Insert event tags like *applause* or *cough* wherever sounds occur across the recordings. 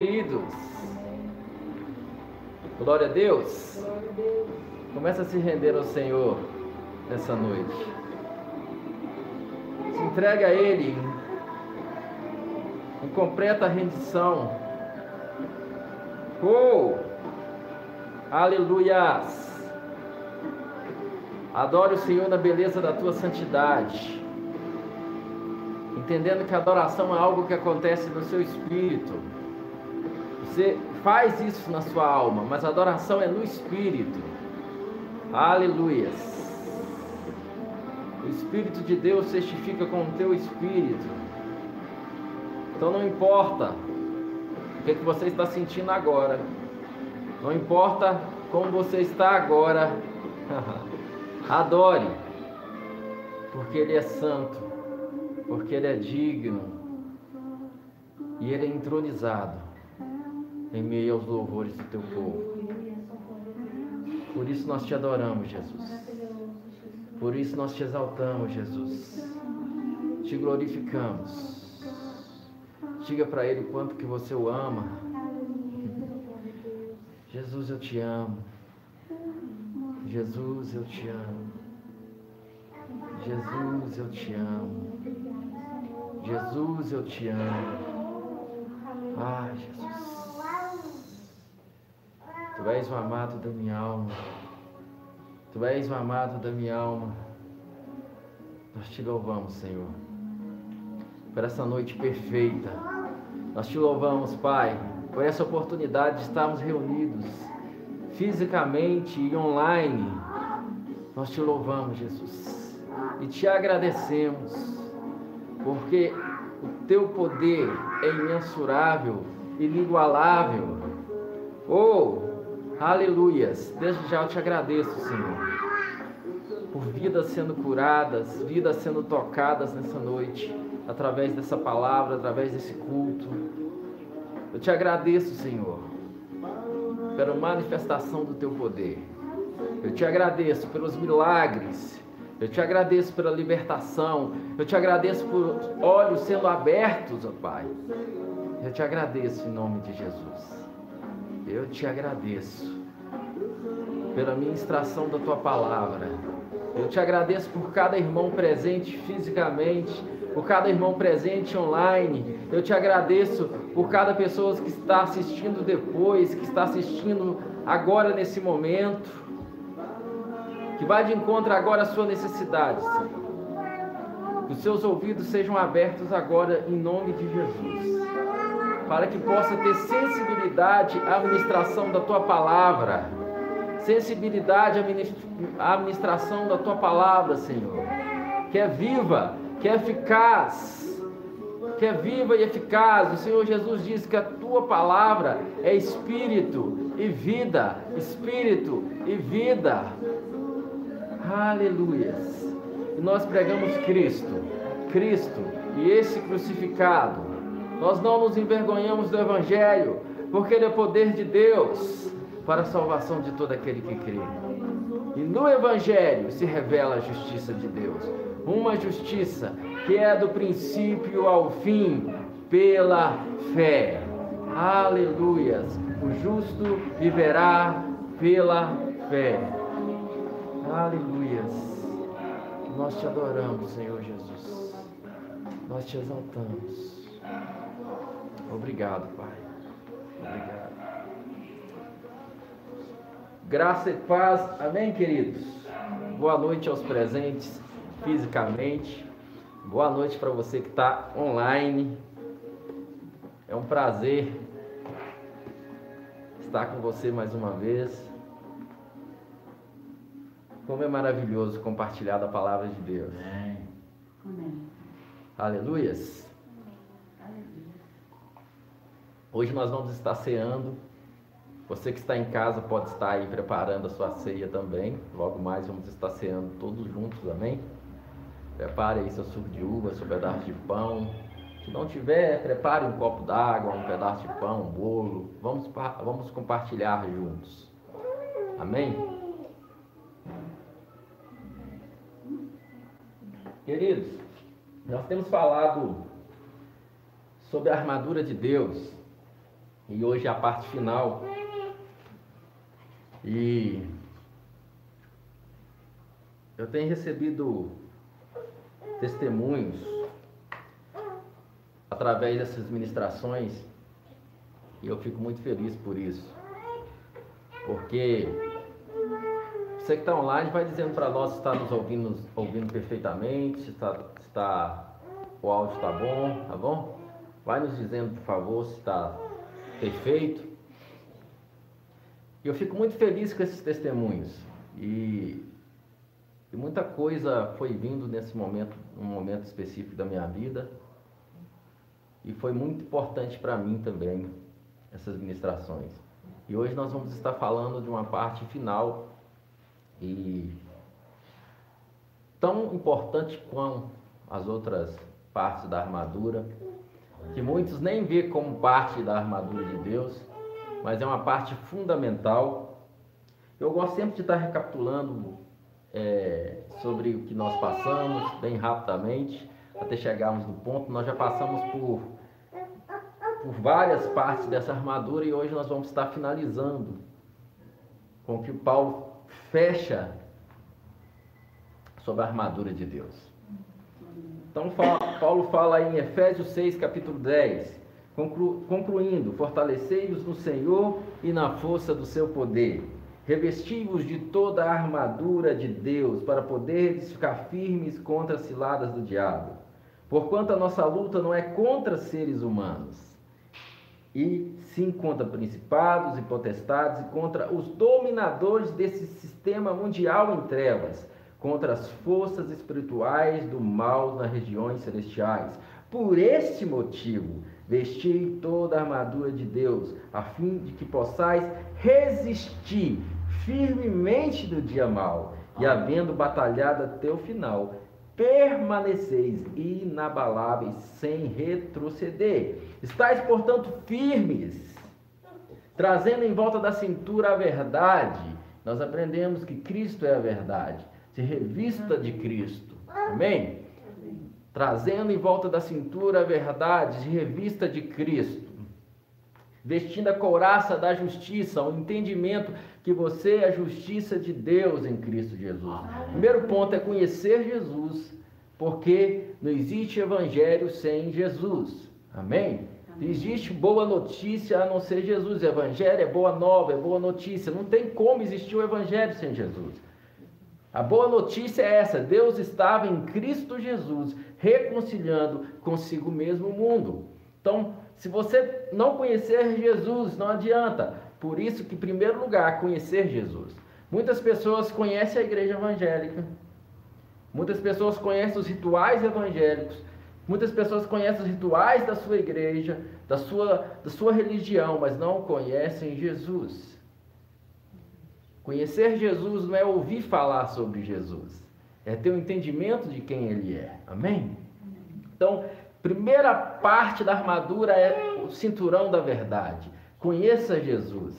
Queridos, glória a Deus. Começa a se render ao Senhor nessa noite. Se entrega a Ele em completa rendição. Oh, aleluias. Adore o Senhor na beleza da tua santidade. Entendendo que a adoração é algo que acontece no seu espírito. Você faz isso na sua alma, mas a adoração é no espírito. Aleluias. O Espírito de Deus testifica com o teu espírito. Então não importa o que, é que você está sentindo agora. Não importa como você está agora. *laughs* Adore. Porque Ele é santo. Porque Ele é digno. E Ele é entronizado em meio aos louvores do teu povo. Por isso nós te adoramos, Jesus. Por isso nós te exaltamos, Jesus. Te glorificamos. Diga para Ele o quanto que você o ama. Jesus, eu te amo. Jesus, eu te amo. Jesus, eu te amo. Jesus, eu te amo. Ah, Jesus. Tu és o amado da minha alma. Tu és o amado da minha alma. Nós te louvamos, Senhor, por essa noite perfeita. Nós te louvamos, Pai, por essa oportunidade de estarmos reunidos fisicamente e online. Nós te louvamos, Jesus, e te agradecemos, porque o teu poder é imensurável, inigualável. Oh, aleluias! Desde já eu te agradeço, Senhor, por vidas sendo curadas, vidas sendo tocadas nessa noite, através dessa palavra, através desse culto. Eu te agradeço, Senhor, pela manifestação do teu poder. Eu te agradeço pelos milagres. Eu te agradeço pela libertação. Eu te agradeço por olhos sendo abertos, ó Pai. Eu te agradeço em nome de Jesus. Eu te agradeço pela ministração da tua palavra. Eu te agradeço por cada irmão presente fisicamente, por cada irmão presente online. Eu te agradeço por cada pessoa que está assistindo depois, que está assistindo agora nesse momento, que vai de encontro agora à sua necessidade. Senhor. Que os seus ouvidos sejam abertos agora em nome de Jesus, para que possa ter sensibilidade à administração da tua palavra, sensibilidade à administração da tua palavra, Senhor, que é viva, que é eficaz, que é viva e eficaz. O Senhor Jesus diz que a tua palavra é espírito e vida, espírito e vida. Aleluias. E nós pregamos Cristo, Cristo e esse crucificado. Nós não nos envergonhamos do Evangelho, porque ele é poder de Deus para a salvação de todo aquele que crê. E no Evangelho se revela a justiça de Deus, uma justiça que é do princípio ao fim, pela fé. Aleluias! O justo viverá pela fé. Aleluias! Nós te adoramos, Senhor Jesus. Nós te exaltamos. Obrigado, Pai. Obrigado. Graça e paz. Amém, queridos? Boa noite aos presentes fisicamente. Boa noite para você que está online. É um prazer estar com você mais uma vez. Como é maravilhoso compartilhar da palavra de Deus. Amém. Aleluias. Hoje nós vamos estar ceando. Você que está em casa pode estar aí preparando a sua ceia também. Logo mais vamos estar ceando todos juntos, amém? Prepare aí seu suco de uva, seu pedaço de pão. Se não tiver, prepare um copo d'água, um pedaço de pão, um bolo. Vamos, vamos compartilhar juntos. Amém? Queridos, nós temos falado sobre a armadura de Deus E hoje é a parte final. E eu tenho recebido testemunhos através dessas ministrações e eu fico muito feliz por isso. Porque você que está online vai dizendo para nós se está nos ouvindo, ouvindo perfeitamente, se, está, se está, o áudio está bom, tá bom? Vai nos dizendo, por favor, se está perfeito. E eu fico muito feliz com esses testemunhos. E, e muita coisa foi vindo nesse momento, um momento específico da minha vida. E foi muito importante para mim também essas ministrações. E hoje nós vamos estar falando de uma parte final e tão importante quanto as outras partes da armadura, que muitos nem vê como parte da armadura de Deus, mas é uma parte fundamental. Eu gosto sempre de estar recapitulando é, sobre o que nós passamos, bem rapidamente, até chegarmos no ponto. Nós já passamos por, por várias partes dessa armadura e hoje nós vamos estar finalizando com o que o Paulo fecha sobre a armadura de Deus. Então, Paulo fala em Efésios 6, capítulo 10, conclu, concluindo: Fortalecei-vos no Senhor e na força do seu poder. Revesti-vos de toda a armadura de Deus, para poderes ficar firmes contra as ciladas do diabo. Porquanto a nossa luta não é contra seres humanos, e sim contra principados e potestades e contra os dominadores desse sistema mundial em trevas, contra as forças espirituais do mal nas regiões celestiais. Por este motivo, vesti toda a armadura de Deus, a fim de que possais resistir firmemente no dia mal, e havendo batalhado até o final, permaneceis inabaláveis sem retroceder. Estais, portanto, firmes, trazendo em volta da cintura a verdade. Nós aprendemos que Cristo é a verdade. Se revista de Cristo. Amém? Trazendo em volta da cintura a verdade, se revista de Cristo. Vestindo a couraça da justiça, o entendimento que você é a justiça de Deus em Cristo Jesus. Primeiro ponto é conhecer Jesus, porque não existe evangelho sem Jesus. Amém? Não existe boa notícia a não ser Jesus. Evangelho é boa nova, é boa notícia. Não tem como existir o evangelho sem Jesus. A boa notícia é essa: Deus estava em Cristo Jesus, reconciliando consigo mesmo o mundo. Então, se você não conhecer Jesus, não adianta. Por isso que, em primeiro lugar, conhecer Jesus. Muitas pessoas conhecem a igreja evangélica, muitas pessoas conhecem os rituais evangélicos, muitas pessoas conhecem os rituais da sua igreja, da sua, da sua religião, mas não conhecem Jesus. Conhecer Jesus não é ouvir falar sobre Jesus, é ter o um entendimento de quem ele é. Amém? Então, primeira parte da armadura é o cinturão da verdade. Conheça Jesus.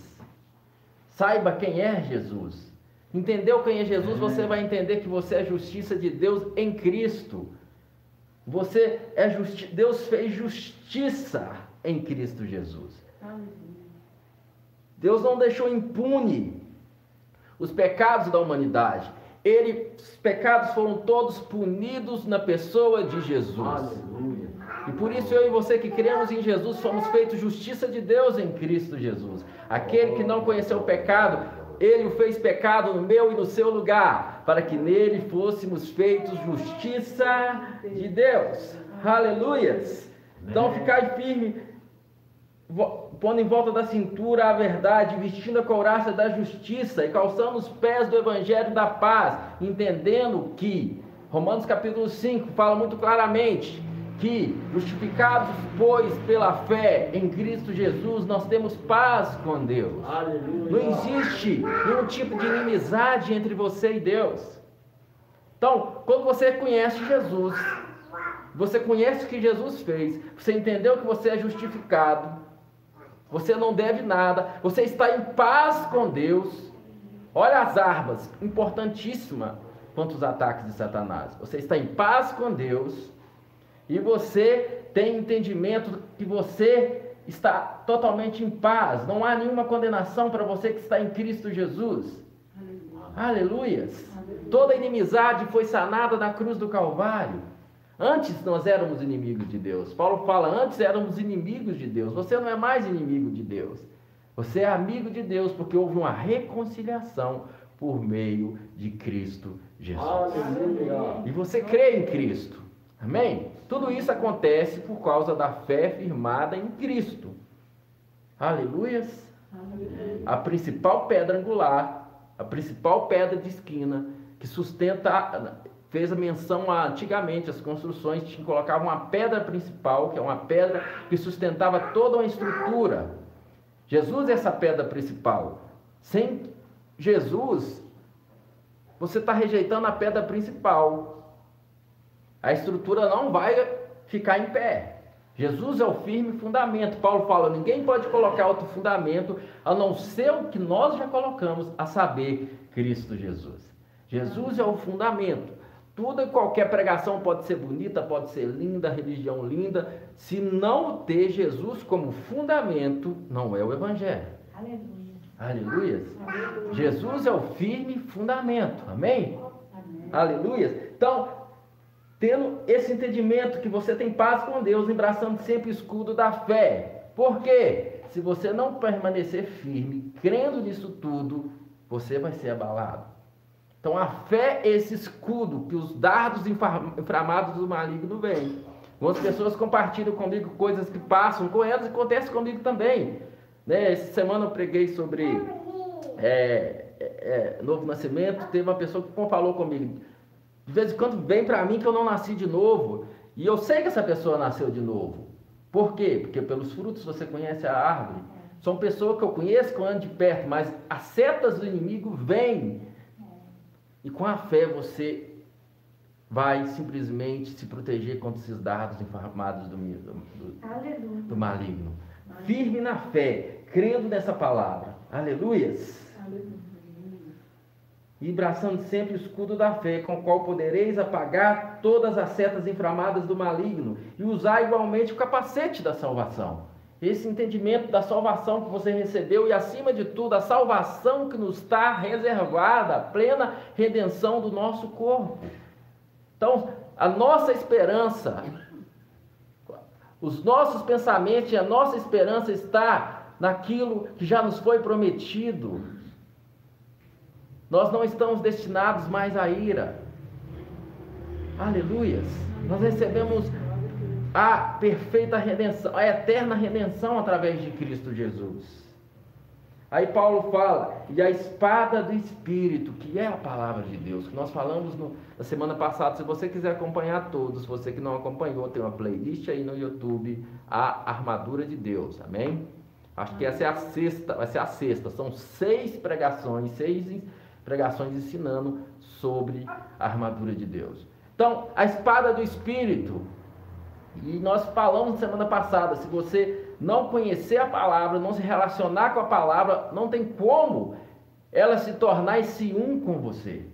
Saiba quem é Jesus. Entendeu quem é Jesus? Você vai entender que você é justiça de Deus em Cristo. Você é justi Deus fez justiça em Cristo Jesus. Deus não deixou impune os pecados da humanidade. Ele, os pecados foram todos punidos na pessoa de Jesus. Aleluia. E por isso eu e você que cremos em Jesus fomos feitos justiça de Deus em Cristo Jesus. Aquele que não conheceu o pecado, ele o fez pecado no meu e no seu lugar, para que nele fôssemos feitos justiça de Deus. Aleluias! Então ficar firme, pondo em volta da cintura a verdade, vestindo a couraça da justiça e calçando os pés do evangelho da paz, entendendo que Romanos capítulo 5 fala muito claramente que, justificados, pois, pela fé em Cristo Jesus, nós temos paz com Deus. Aleluia. Não existe nenhum tipo de inimizade entre você e Deus. Então, quando você conhece Jesus, você conhece o que Jesus fez, você entendeu que você é justificado, você não deve nada, você está em paz com Deus. Olha as armas, importantíssima contra os ataques de Satanás. Você está em paz com Deus e você tem entendimento que você está totalmente em paz. Não há nenhuma condenação para você que está em Cristo Jesus. Aleluias. Toda inimizade foi sanada na cruz do Calvário. Antes nós éramos inimigos de Deus. Paulo fala: antes éramos inimigos de Deus. Você não é mais inimigo de Deus. Você é amigo de Deus porque houve uma reconciliação por meio de Cristo Jesus. Aleluia. E você crê em Cristo. Amém? Tudo isso acontece por causa da fé firmada em Cristo. Aleluias. A principal pedra angular, a principal pedra de esquina que sustenta, fez a menção a, antigamente, as construções tinham, colocavam uma pedra principal, que é uma pedra que sustentava toda uma estrutura. Jesus é essa pedra principal. Sem Jesus, você está rejeitando a pedra principal. A estrutura não vai ficar em pé. Jesus é o firme fundamento. Paulo fala: ninguém pode colocar outro fundamento a não ser o que nós já colocamos, a saber, Cristo Jesus. Jesus é o fundamento. Tudo e qualquer pregação pode ser bonita, pode ser linda, religião linda. Se não ter Jesus como fundamento, não é o Evangelho. Aleluia. Aleluia. Jesus é o firme fundamento. Amém? Amém. Aleluia. Então, tendo esse entendimento que você tem paz com Deus, embraçando sempre o escudo da fé. Por quê? Se você não permanecer firme, crendo nisso tudo, você vai ser abalado. Então a fé é esse escudo que os dardos inflamados do maligno vêm. Algumas pessoas compartilham comigo coisas que passam com elas e acontece comigo também. Né? Essa semana eu preguei sobre é, é, é novo nascimento. Teve uma pessoa que falou comigo: de vez em quando vem para mim que eu não nasci de novo. E eu sei que essa pessoa nasceu de novo. Por quê? Porque pelos frutos você conhece a árvore. São pessoas que eu conheço, que eu ando de perto, mas as setas do inimigo vêm. E com a fé você vai simplesmente se proteger contra esses dardos inflamados do, do, do, do maligno. Firme na fé, crendo nessa palavra. Aleluias. Aleluia e braçando sempre o escudo da fé, com o qual podereis apagar todas as setas inflamadas do maligno, e usar igualmente o capacete da salvação. Esse entendimento da salvação que você recebeu e, acima de tudo, a salvação que nos está reservada, a plena redenção do nosso corpo. Então, a nossa esperança, os nossos pensamentos e a nossa esperança está naquilo que já nos foi prometido, nós não estamos destinados mais à ira. Aleluias. Nós recebemos a perfeita redenção, a eterna redenção através de Cristo Jesus. Aí Paulo fala, e a espada do Espírito, que é a palavra de Deus, que nós falamos no, na semana passada. Se você quiser acompanhar todos, você que não acompanhou, tem uma playlist aí no YouTube, a armadura de Deus, amém? Acho que essa é a sexta, vai ser a sexta. São seis pregações, seis pregações ensinando sobre a armadura de Deus. Então, a espada do Espírito, e nós falamos semana passada, se você não conhecer a palavra, não se relacionar com a palavra, não tem como ela se tornar esse um com você.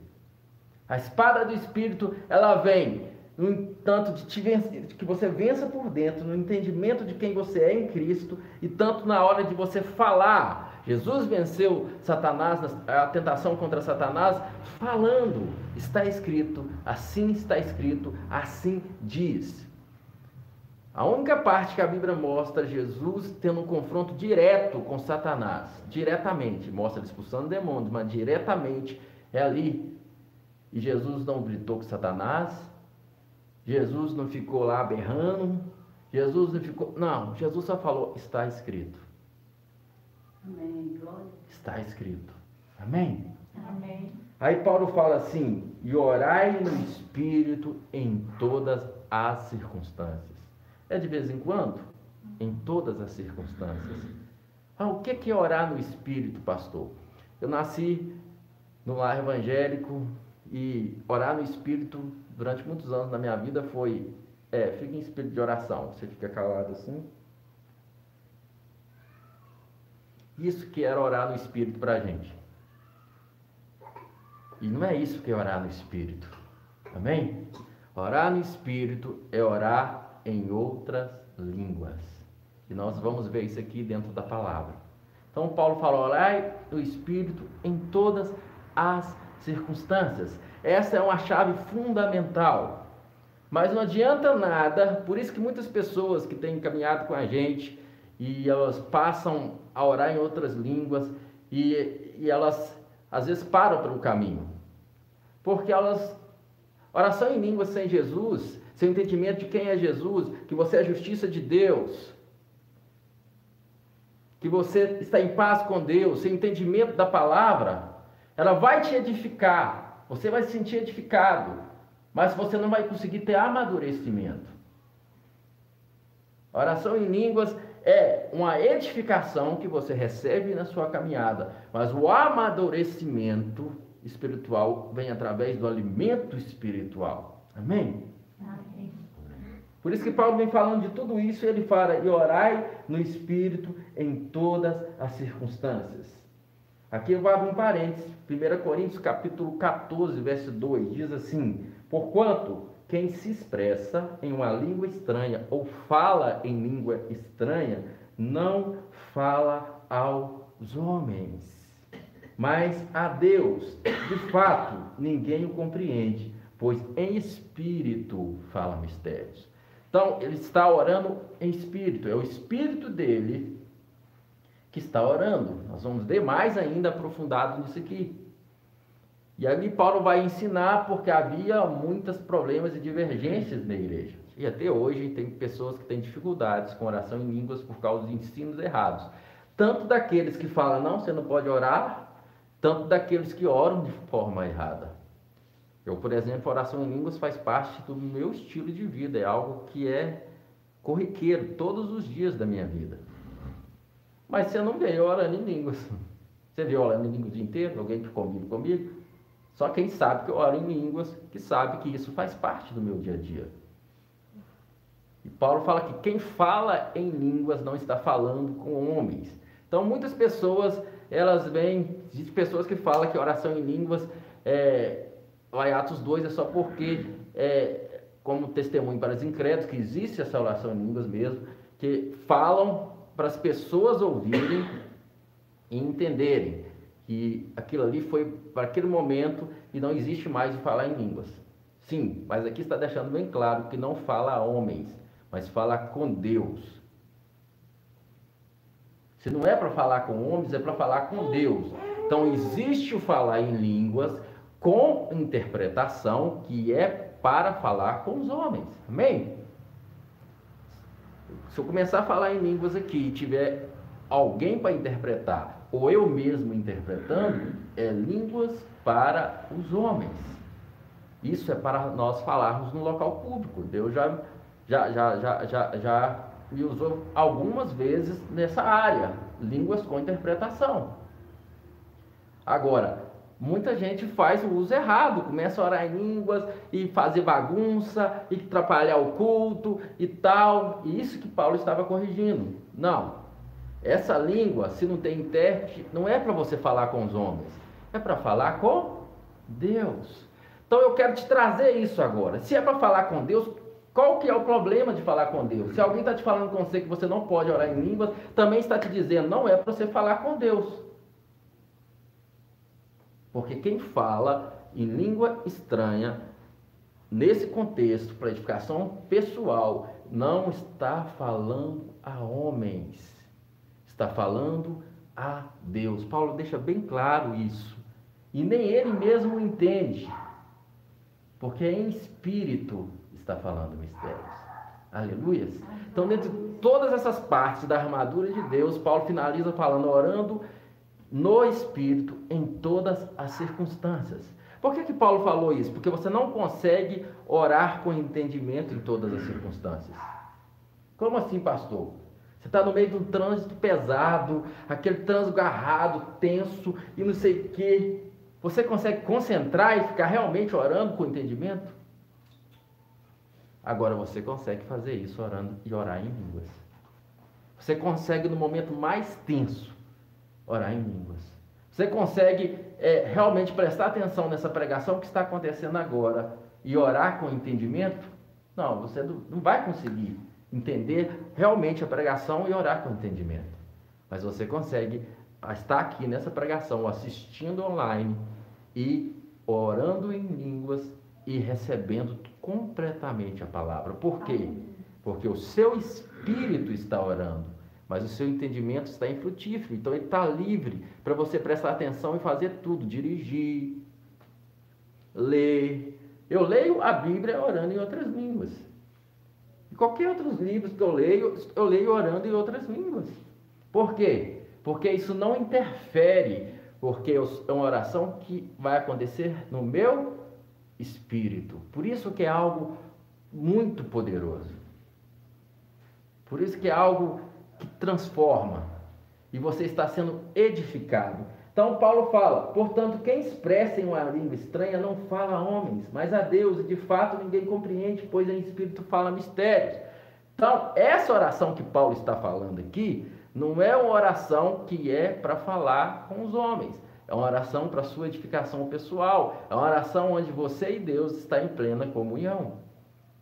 A espada do Espírito, ela vem no entanto de, te vencer, que você vença por dentro, no entendimento de quem você é em Cristo, e tanto na hora de você falar Jesus venceu Satanás, a tentação contra Satanás, falando, está escrito, assim está escrito, assim diz. A única parte que a Bíblia mostra Jesus tendo um confronto direto com Satanás, diretamente, mostra ele expulsando demônios, mas diretamente é ali. E Jesus não gritou com Satanás, Jesus não ficou lá berrando, Jesus não ficou. Não, Jesus só falou: está escrito. Amém. Está escrito. Amém? Amém. Aí Paulo fala assim: e orai no Espírito em todas as circunstâncias. É de vez em quando? Em todas as circunstâncias. Ah, o que é orar no Espírito, pastor? Eu nasci no lar evangélico e orar no Espírito durante muitos anos na minha vida foi, é, fica em espírito de oração. Você fica calado assim, Isso que era orar no Espírito para a gente. E não é isso que é orar no Espírito. Amém? Orar no Espírito é orar em outras línguas. E nós vamos ver isso aqui dentro da palavra. Então Paulo fala: orai no Espírito em todas as circunstâncias. Essa é uma chave fundamental. Mas não adianta nada, por isso que muitas pessoas que têm caminhado com a gente e elas passam a orar em outras línguas e, e elas às vezes param pelo caminho. Porque elas oração em línguas sem Jesus, sem entendimento de quem é Jesus, que você é a justiça de Deus, que você está em paz com Deus, sem entendimento da palavra, ela vai te edificar, você vai se sentir edificado, mas você não vai conseguir ter amadurecimento. Oração em línguas é uma edificação que você recebe na sua caminhada, mas o amadurecimento espiritual vem através do alimento espiritual. Amém. Por isso que Paulo vem falando de tudo isso, ele fala: "E orai no espírito em todas as circunstâncias". Aqui eu abrir um parênteses. 1 Coríntios capítulo 14, verso 2 diz assim: "Porquanto quem se expressa em uma língua estranha ou fala em língua estranha não fala aos homens, mas a Deus. De fato, ninguém o compreende, pois em espírito fala mistérios. Então, ele está orando em espírito, é o espírito dele que está orando. Nós vamos ver mais ainda aprofundado nisso aqui. E ali Paulo vai ensinar porque havia muitos problemas e divergências na igreja. E até hoje tem pessoas que têm dificuldades com oração em línguas por causa de ensinos errados. Tanto daqueles que falam, não, você não pode orar, tanto daqueles que oram de forma errada. Eu, por exemplo, oração em línguas faz parte do meu estilo de vida, é algo que é corriqueiro todos os dias da minha vida. Mas você não vê orando em línguas. Você vê orando em línguas o dia inteiro? Alguém que convive comigo? Só quem sabe que eu oro em línguas, que sabe que isso faz parte do meu dia a dia. E Paulo fala que quem fala em línguas não está falando com homens. Então muitas pessoas, elas vêm, pessoas que falam que oração em línguas, é, em Atos 2 é só porque, é, como testemunho para os incrédulos, que existe essa oração em línguas mesmo, que falam para as pessoas ouvirem e entenderem que aquilo ali foi para aquele momento e não existe mais de falar em línguas. Sim, mas aqui está deixando bem claro que não fala a homens, mas fala com Deus. Se não é para falar com homens, é para falar com Deus. Então existe o falar em línguas com interpretação que é para falar com os homens. Amém? Se eu começar a falar em línguas aqui e tiver alguém para interpretar ou eu mesmo interpretando, é línguas para os homens. Isso é para nós falarmos no local público. Deus já, já, já, já, já, já me usou algumas vezes nessa área, línguas com interpretação. Agora, muita gente faz o uso errado, começa a orar em línguas e fazer bagunça e atrapalhar o culto e tal. E isso que Paulo estava corrigindo. Não, essa língua, se não tem intérprete, não é para você falar com os homens, é para falar com Deus. Então eu quero te trazer isso agora. Se é para falar com Deus, qual que é o problema de falar com Deus? Se alguém está te falando com você que você não pode orar em línguas, também está te dizendo, não é para você falar com Deus. Porque quem fala em língua estranha, nesse contexto, para edificação pessoal, não está falando a homens está falando a Deus. Paulo deixa bem claro isso. E nem ele mesmo entende, porque em espírito está falando mistérios. Aleluias. Então, dentro de todas essas partes da armadura de Deus, Paulo finaliza falando, orando no espírito em todas as circunstâncias. Por que, que Paulo falou isso? Porque você não consegue orar com entendimento em todas as circunstâncias. Como assim, pastor? Você está no meio de um trânsito pesado, aquele trânsito agarrado, tenso e não sei o quê. Você consegue concentrar e ficar realmente orando com entendimento? Agora você consegue fazer isso orando e orar em línguas. Você consegue no momento mais tenso orar em línguas. Você consegue é, realmente prestar atenção nessa pregação que está acontecendo agora e orar com entendimento? Não, você não vai conseguir entender realmente a pregação e orar com entendimento. Mas você consegue estar aqui nessa pregação, assistindo online e orando em línguas e recebendo completamente a palavra. Por quê? Porque o seu espírito está orando, mas o seu entendimento está infrutífero. Então ele está livre para você prestar atenção e fazer tudo, dirigir, ler. Eu leio a Bíblia orando em outras línguas. E qualquer outros livros que eu leio, eu leio orando em outras línguas. Por quê? Porque isso não interfere, porque é uma oração que vai acontecer no meu espírito. Por isso que é algo muito poderoso. Por isso que é algo transforma e você está sendo edificado. Então Paulo fala: portanto, quem expressa em uma língua estranha não fala a homens, mas a Deus, e de fato ninguém compreende, pois em espírito fala mistérios. Então, essa oração que Paulo está falando aqui não é uma oração que é para falar com os homens. É uma oração para sua edificação pessoal. É uma oração onde você e Deus está em plena comunhão.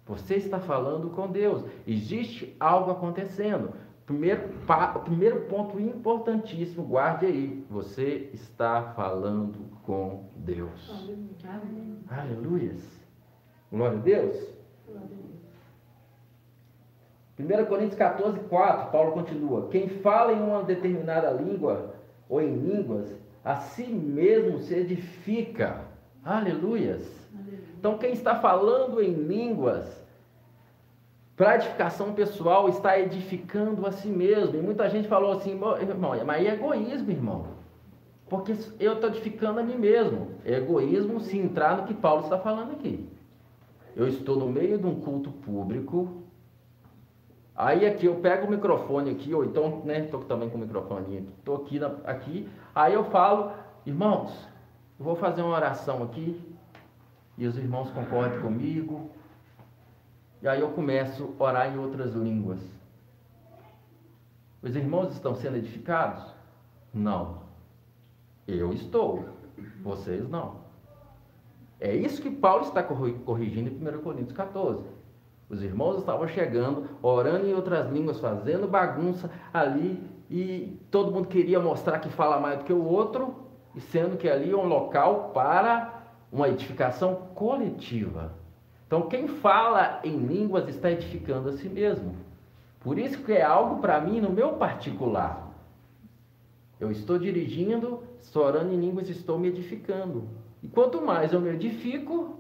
Você está falando com Deus. Existe algo acontecendo. Primeiro, pa, primeiro ponto importantíssimo, guarde aí. Você está falando com Deus. Aleluia. Glória a Deus. Glória a Deus. 1 Coríntios 14, 4, Paulo continua: Quem fala em uma determinada língua ou em línguas a si mesmo se edifica. Aleluias. Então, quem está falando em línguas, para edificação pessoal, está edificando a si mesmo. E muita gente falou assim, irmão, mas é egoísmo, irmão. Porque eu estou edificando a mim mesmo. É egoísmo se entrar no que Paulo está falando aqui. Eu estou no meio de um culto público. Aí aqui eu pego o microfone aqui, ou então, né, estou também com o microfone, aqui, na, aqui, Aí eu falo, irmãos, vou fazer uma oração aqui, e os irmãos concordam comigo, e aí eu começo a orar em outras línguas. Os irmãos estão sendo edificados? Não. Eu estou, vocês não. É isso que Paulo está corrigindo em 1 Coríntios 14. Os irmãos estavam chegando, orando em outras línguas, fazendo bagunça ali, e todo mundo queria mostrar que fala mais do que o outro, e sendo que ali é um local para uma edificação coletiva. Então, quem fala em línguas está edificando a si mesmo. Por isso que é algo para mim no meu particular. Eu estou dirigindo, estou orando em línguas, estou me edificando. E quanto mais eu me edifico,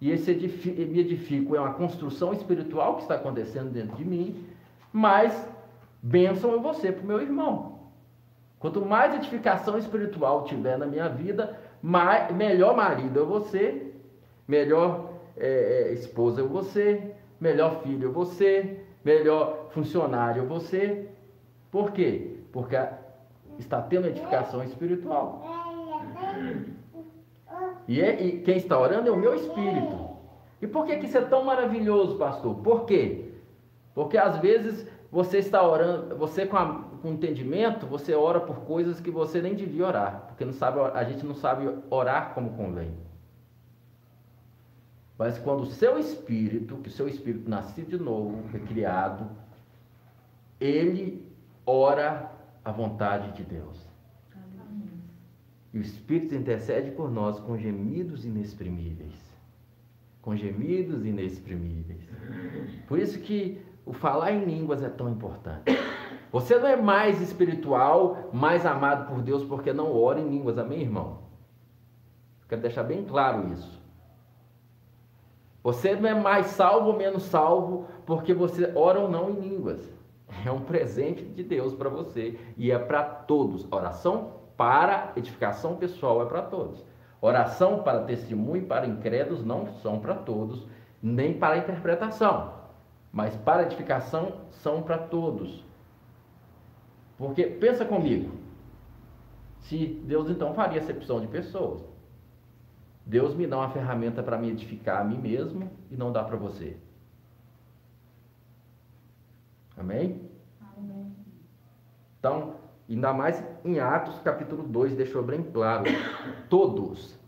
e esse edifico, me edifico é uma construção espiritual que está acontecendo dentro de mim, mais bênção é você para o meu irmão. Quanto mais edificação espiritual tiver na minha vida, mais, melhor marido é você, melhor é, é, esposa você, melhor filho você, melhor funcionário você. Por quê? Porque está tendo edificação espiritual. E, é, e, quem está orando é o meu espírito. E por que, que isso é tão maravilhoso, pastor? Por quê? Porque às vezes você está orando, você com, a, com entendimento, você ora por coisas que você nem devia orar, porque não sabe, a gente não sabe orar como convém. Mas quando o seu espírito, que o seu espírito nascido de novo, recriado, ele ora a vontade de Deus. E o Espírito intercede por nós com gemidos inexprimíveis. Com gemidos inexprimíveis. Por isso que o falar em línguas é tão importante. Você não é mais espiritual, mais amado por Deus porque não ora em línguas, amém, irmão? Quero deixar bem claro isso. Você não é mais salvo ou menos salvo porque você ora ou não em línguas. É um presente de Deus para você e é para todos. Oração para edificação pessoal é para todos. Oração para testemunho para incrédulos não são para todos, nem para interpretação mas para edificação são para todos. Porque pensa comigo, se Deus então faria acepção de pessoas, Deus me dá uma ferramenta para me edificar a mim mesmo e não dá para você. Amém? Amém? Então, ainda mais em Atos capítulo 2, deixou bem claro: todos,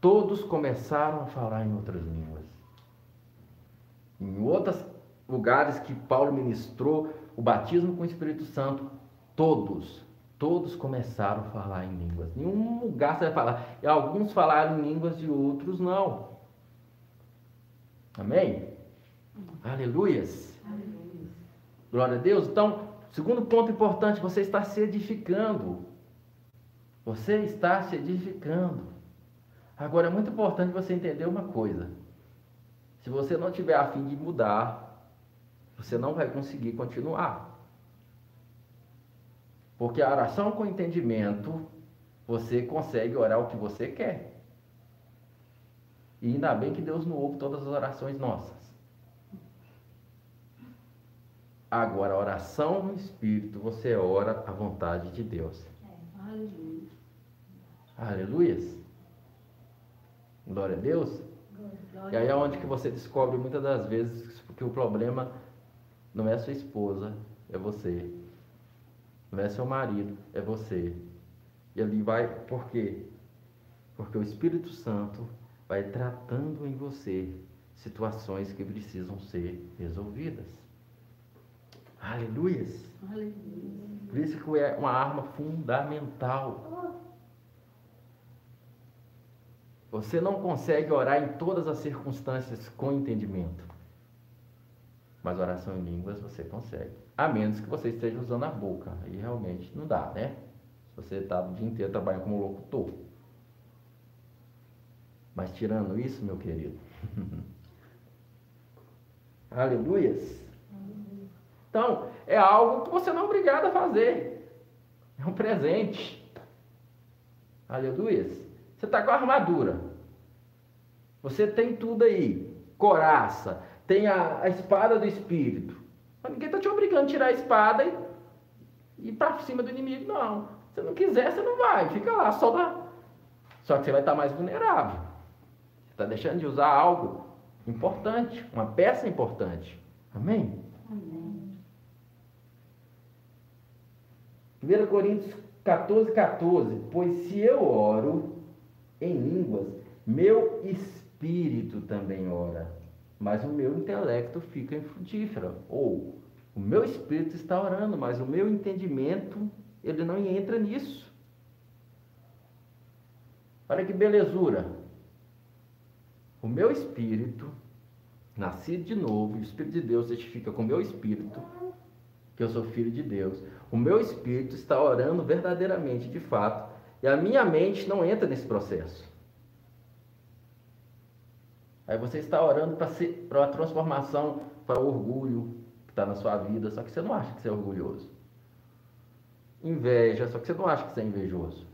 todos começaram a falar em outras línguas. Em outras lugares que Paulo ministrou o batismo com o Espírito Santo, todos, todos começaram a falar em línguas. Nenhum lugar você vai falar. E alguns falaram em línguas e outros não. Amém? Aleluias. Aleluia. Glória a Deus. Então, segundo ponto importante, você está se edificando. Você está se edificando. Agora é muito importante você entender uma coisa. Se você não tiver a fim de mudar, você não vai conseguir continuar. Porque a oração com entendimento, você consegue orar o que você quer. E ainda bem que Deus não ouve todas as orações nossas. Agora, a oração no Espírito, você ora a vontade de Deus. Aleluia. Aleluias. Glória a Deus. E aí é onde que você descobre muitas das vezes que o problema não é sua esposa, é você. Não é seu marido, é você. E ali vai, por quê? Porque o Espírito Santo vai tratando em você situações que precisam ser resolvidas. Aleluias. Aleluia. Por isso que é uma arma fundamental. Você não consegue orar em todas as circunstâncias com entendimento. Mas oração em línguas você consegue. A menos que você esteja usando a boca. Aí realmente não dá, né? Se você está o dia inteiro trabalhando como locutor. Mas tirando isso, meu querido. *laughs* Aleluias. Então, é algo que você não é obrigado a fazer. É um presente. Aleluias. Você está com a armadura. Você tem tudo aí. Coraça. Tem a, a espada do Espírito. Mas ninguém está te obrigando a tirar a espada e ir para cima do inimigo, não. Se não quiser, você não vai. Fica lá, só dá. Só que você vai estar mais vulnerável. Você está deixando de usar algo importante, uma peça importante. Amém? Amém. 1 Coríntios 14, 14. Pois se eu oro em línguas, meu espírito também ora, mas o meu intelecto fica infrutífero. Ou o meu espírito está orando, mas o meu entendimento, ele não entra nisso. Olha que belezura. O meu espírito, nascido de novo, o Espírito de Deus testifica com o meu espírito que eu sou filho de Deus. O meu espírito está orando verdadeiramente, de fato, e a minha mente não entra nesse processo. Aí você está orando para a transformação, para o orgulho que está na sua vida, só que você não acha que você é orgulhoso. Inveja, só que você não acha que você é invejoso.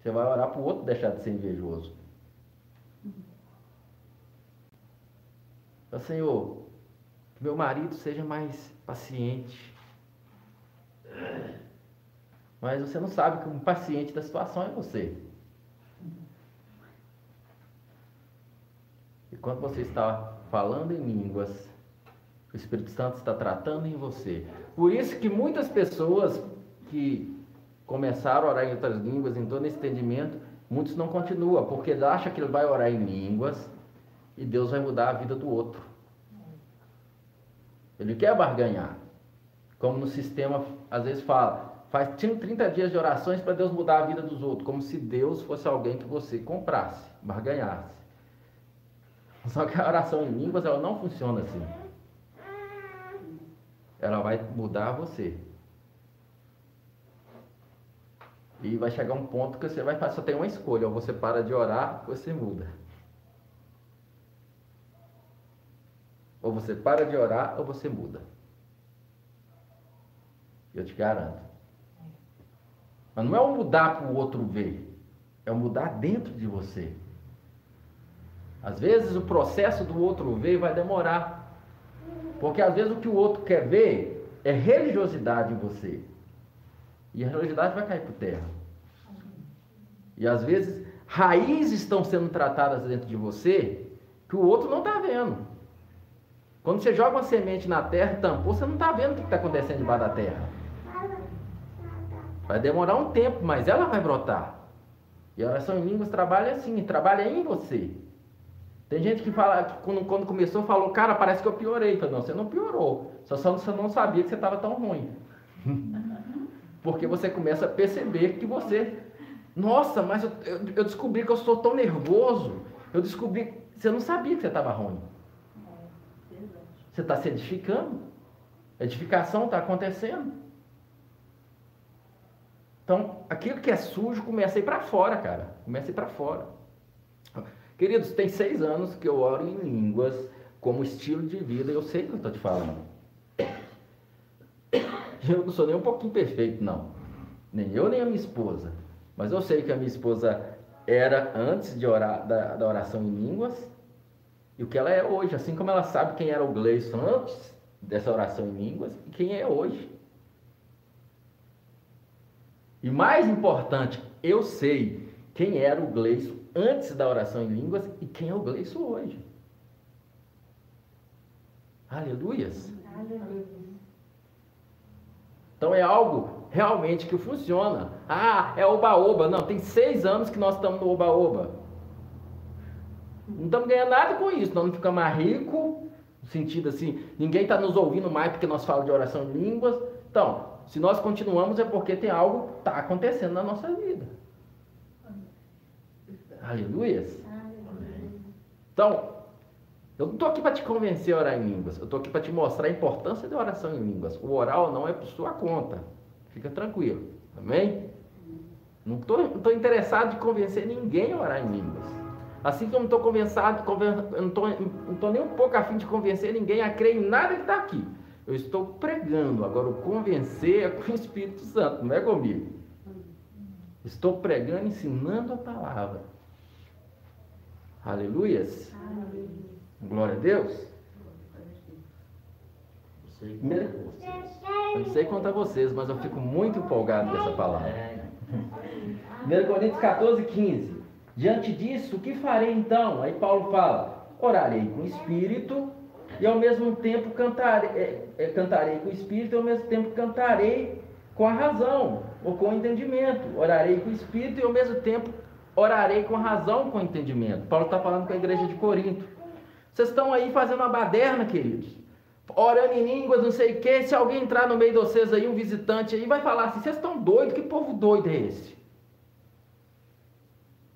Você vai orar para o outro deixar de ser invejoso. Senhor, que meu marido seja mais paciente. Mas você não sabe que um paciente da situação é você. E quando você está falando em línguas, o Espírito Santo está tratando em você. Por isso que muitas pessoas que começaram a orar em outras línguas, em todo esse entendimento, muitos não continuam, porque acham que ele vai orar em línguas e Deus vai mudar a vida do outro. Ele quer barganhar. Como no sistema às vezes fala, faz 30 dias de orações para Deus mudar a vida dos outros, como se Deus fosse alguém que você comprasse, barganhasse. Só que a oração em línguas ela não funciona assim. Ela vai mudar você. E vai chegar um ponto que você vai só tem uma escolha, ou você para de orar, ou você muda. Ou você para de orar, ou você muda. Eu te garanto. Mas não é o mudar para o outro ver, é o mudar dentro de você. Às vezes o processo do outro ver vai demorar. Porque às vezes o que o outro quer ver é religiosidade em você. E a religiosidade vai cair por terra. E às vezes raízes estão sendo tratadas dentro de você que o outro não está vendo. Quando você joga uma semente na terra, tampou, você não está vendo o que está acontecendo debaixo da terra. Vai demorar um tempo, mas ela vai brotar. E a oração em línguas trabalha assim, trabalha em você. Tem gente que fala, que quando, quando começou, falou, cara, parece que eu piorei. Falei, não, você não piorou. Só você não sabia que você estava tão ruim. *laughs* Porque você começa a perceber que você. Nossa, mas eu, eu, eu descobri que eu sou tão nervoso. Eu descobri. Você não sabia que você estava ruim. Você está se edificando. A edificação está acontecendo. Então, aquilo que é sujo começa a ir para fora, cara. Começa a ir para fora. Queridos, tem seis anos que eu oro em línguas como estilo de vida. Eu sei o que eu estou te falando. Eu não sou nem um pouquinho perfeito, não. Nem eu, nem a minha esposa. Mas eu sei que a minha esposa era antes de orar, da, da oração em línguas e o que ela é hoje, assim como ela sabe quem era o Gleison antes dessa oração em línguas e quem é hoje. E mais importante, eu sei quem era o Gleison antes da oração em línguas e quem é o Gleison hoje. Aleluias. Aleluia. Então é algo realmente que funciona. Ah, é oba-oba. Não, tem seis anos que nós estamos no oba-oba. Não estamos ganhando nada com isso. Nós não ficamos mais ricos, no sentido assim, ninguém está nos ouvindo mais porque nós falamos de oração em línguas. Então, se nós continuamos é porque tem algo que está acontecendo na nossa vida. Aleluias. Então, eu não estou aqui para te convencer a orar em línguas. Eu estou aqui para te mostrar a importância da oração em línguas. O oral não é por sua conta. Fica tranquilo. Amém? Não estou interessado em convencer ninguém a orar em línguas. Assim como não estou não estou nem um pouco afim de convencer ninguém a crer em nada que está aqui. Eu estou pregando. Agora, o convencer é com o Espírito Santo, não é comigo. Estou pregando, ensinando a palavra. Aleluias. Aleluia. Glória a Deus. Eu não sei quanto a vocês, mas eu fico muito empolgado com essa palavra. 1 Coríntios 14, 15. Diante disso, o que farei então? Aí Paulo fala: orarei com o espírito e ao mesmo tempo cantarei, é, é, cantarei com o espírito e ao mesmo tempo cantarei com a razão ou com o entendimento. Orarei com o espírito e ao mesmo tempo orarei com razão, com entendimento. Paulo está falando com a igreja de Corinto. Vocês estão aí fazendo uma baderna, queridos. Orando em línguas, não sei o quê. Se alguém entrar no meio de vocês aí, um visitante aí, vai falar assim: vocês estão doidos? Que povo doido é esse?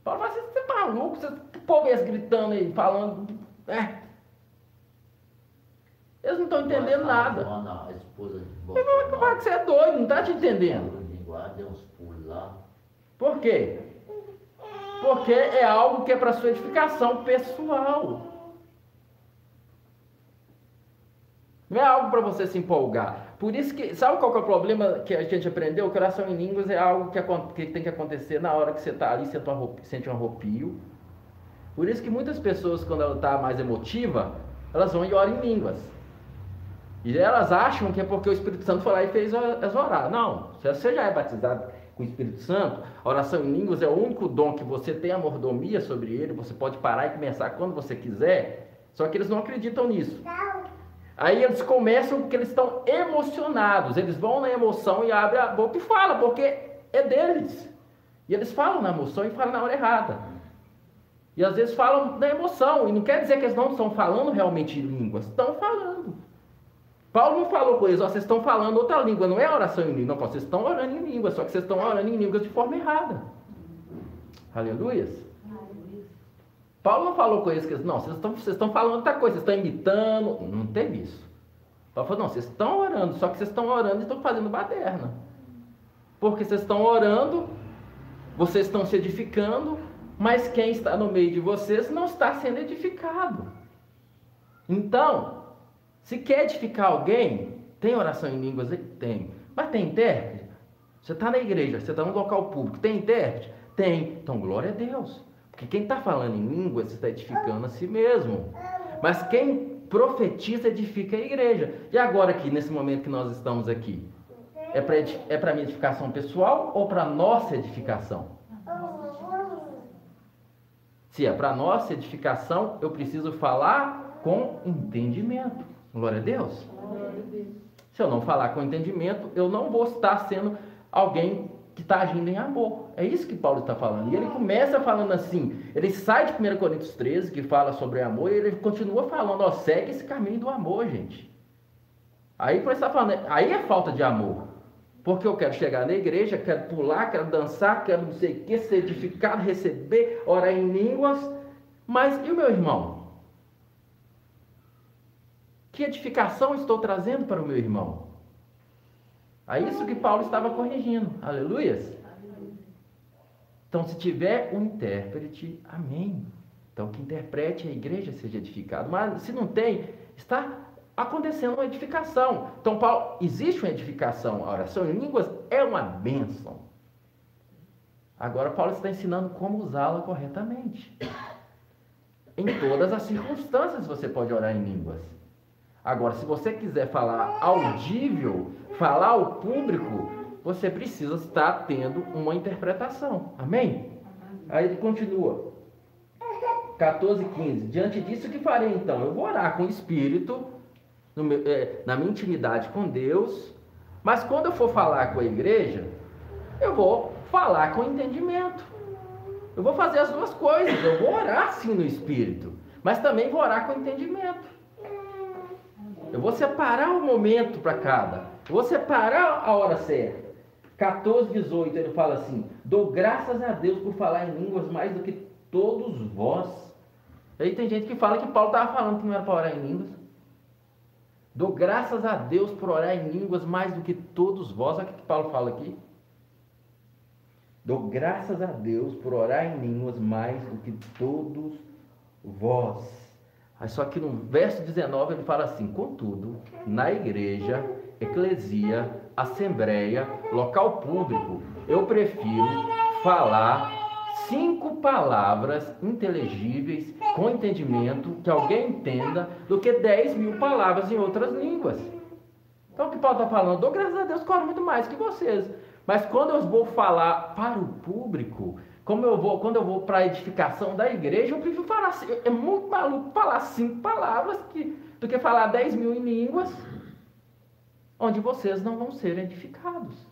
Paulo vai assim, você é maluco? Você, que povo é esse gritando aí, falando? É. Eles não estão entendendo nada. A esposa de que você é doido, não está te entendendo. Por quê? Porque é algo que é para sua edificação pessoal. Não é algo para você se empolgar. Por isso que, sabe qual que é o problema que a gente aprendeu? Que oração em línguas é algo que, que tem que acontecer na hora que você está ali, sente, uma, sente um arrepio. Por isso que muitas pessoas, quando ela está mais emotiva, elas vão e oram em línguas. E elas acham que é porque o Espírito Santo foi lá e fez elas orar. Não, se você já é batizado com o Espírito Santo, a oração em línguas é o único dom que você tem a mordomia sobre ele, você pode parar e começar quando você quiser, só que eles não acreditam nisso. Aí eles começam porque eles estão emocionados. Eles vão na emoção e abrem a boca e falam, porque é deles. E eles falam na emoção e falam na hora errada. E às vezes falam na emoção. E não quer dizer que eles não estão falando realmente línguas. Estão falando. Paulo não falou com eles, ó, vocês estão falando outra língua, não é oração em língua. Não, vocês estão orando em língua, só que vocês estão orando em línguas de forma errada. Aleluias. Paulo não falou com eles que não, vocês estão, vocês estão falando outra coisa, vocês estão imitando. Não teve isso. Paulo falou, não, vocês estão orando, só que vocês estão orando e estão fazendo baderna. Porque vocês estão orando, vocês estão se edificando, mas quem está no meio de vocês não está sendo edificado. Então, se quer edificar alguém, tem oração em línguas? Tem. Mas tem intérprete? Você está na igreja, você está no local público, tem intérprete? Tem. Então, glória a Deus. Porque quem está falando em línguas está edificando a si mesmo. Mas quem profetiza edifica a igreja. E agora aqui, nesse momento que nós estamos aqui? É para é para minha edificação pessoal ou para nossa edificação? Se é para nossa edificação, eu preciso falar com entendimento. Glória a Deus. Se eu não falar com entendimento, eu não vou estar sendo alguém que está agindo em amor. É isso que Paulo está falando. E ele começa falando assim, ele sai de 1 Coríntios 13, que fala sobre amor, e ele continua falando, ó, segue esse caminho do amor, gente. Aí por está falando, aí é falta de amor. Porque eu quero chegar na igreja, quero pular, quero dançar, quero não sei o que, ser edificado, receber, orar em línguas. Mas e o meu irmão? Que edificação estou trazendo para o meu irmão? É isso que Paulo estava corrigindo. Aleluias. Então, se tiver um intérprete, amém. Então, que interprete a igreja seja edificado. Mas se não tem, está acontecendo uma edificação. Então, Paulo, existe uma edificação. A oração em línguas é uma bênção. Agora, Paulo está ensinando como usá-la corretamente. Em todas as circunstâncias você pode orar em línguas. Agora, se você quiser falar audível, falar ao público, você precisa estar tendo uma interpretação. Amém? Aí ele continua. 14, 15. Diante disso, o que farei então? Eu vou orar com o Espírito, meu, é, na minha intimidade com Deus, mas quando eu for falar com a igreja, eu vou falar com entendimento. Eu vou fazer as duas coisas. Eu vou orar sim no Espírito, mas também vou orar com entendimento. Eu vou separar o momento para cada. Eu vou separar a hora certa. 14, 18, ele fala assim: Dou graças a Deus por falar em línguas mais do que todos vós. Aí tem gente que fala que Paulo estava falando que não era para orar em línguas. Dou graças a Deus por orar em línguas mais do que todos vós. Olha o que Paulo fala aqui. Dou graças a Deus por orar em línguas mais do que todos vós. Aí só que no verso 19 ele fala assim: contudo, na igreja, eclesia, assembleia, local público, eu prefiro falar cinco palavras inteligíveis, com entendimento, que alguém entenda, do que dez mil palavras em outras línguas. Então o que Paulo está falando? Dou graças a Deus oro muito mais que vocês. Mas quando eu vou falar para o público, como eu vou, quando eu vou para a edificação da igreja, eu prefiro falar, é muito maluco falar cinco palavras que, do que falar dez mil em línguas, onde vocês não vão ser edificados.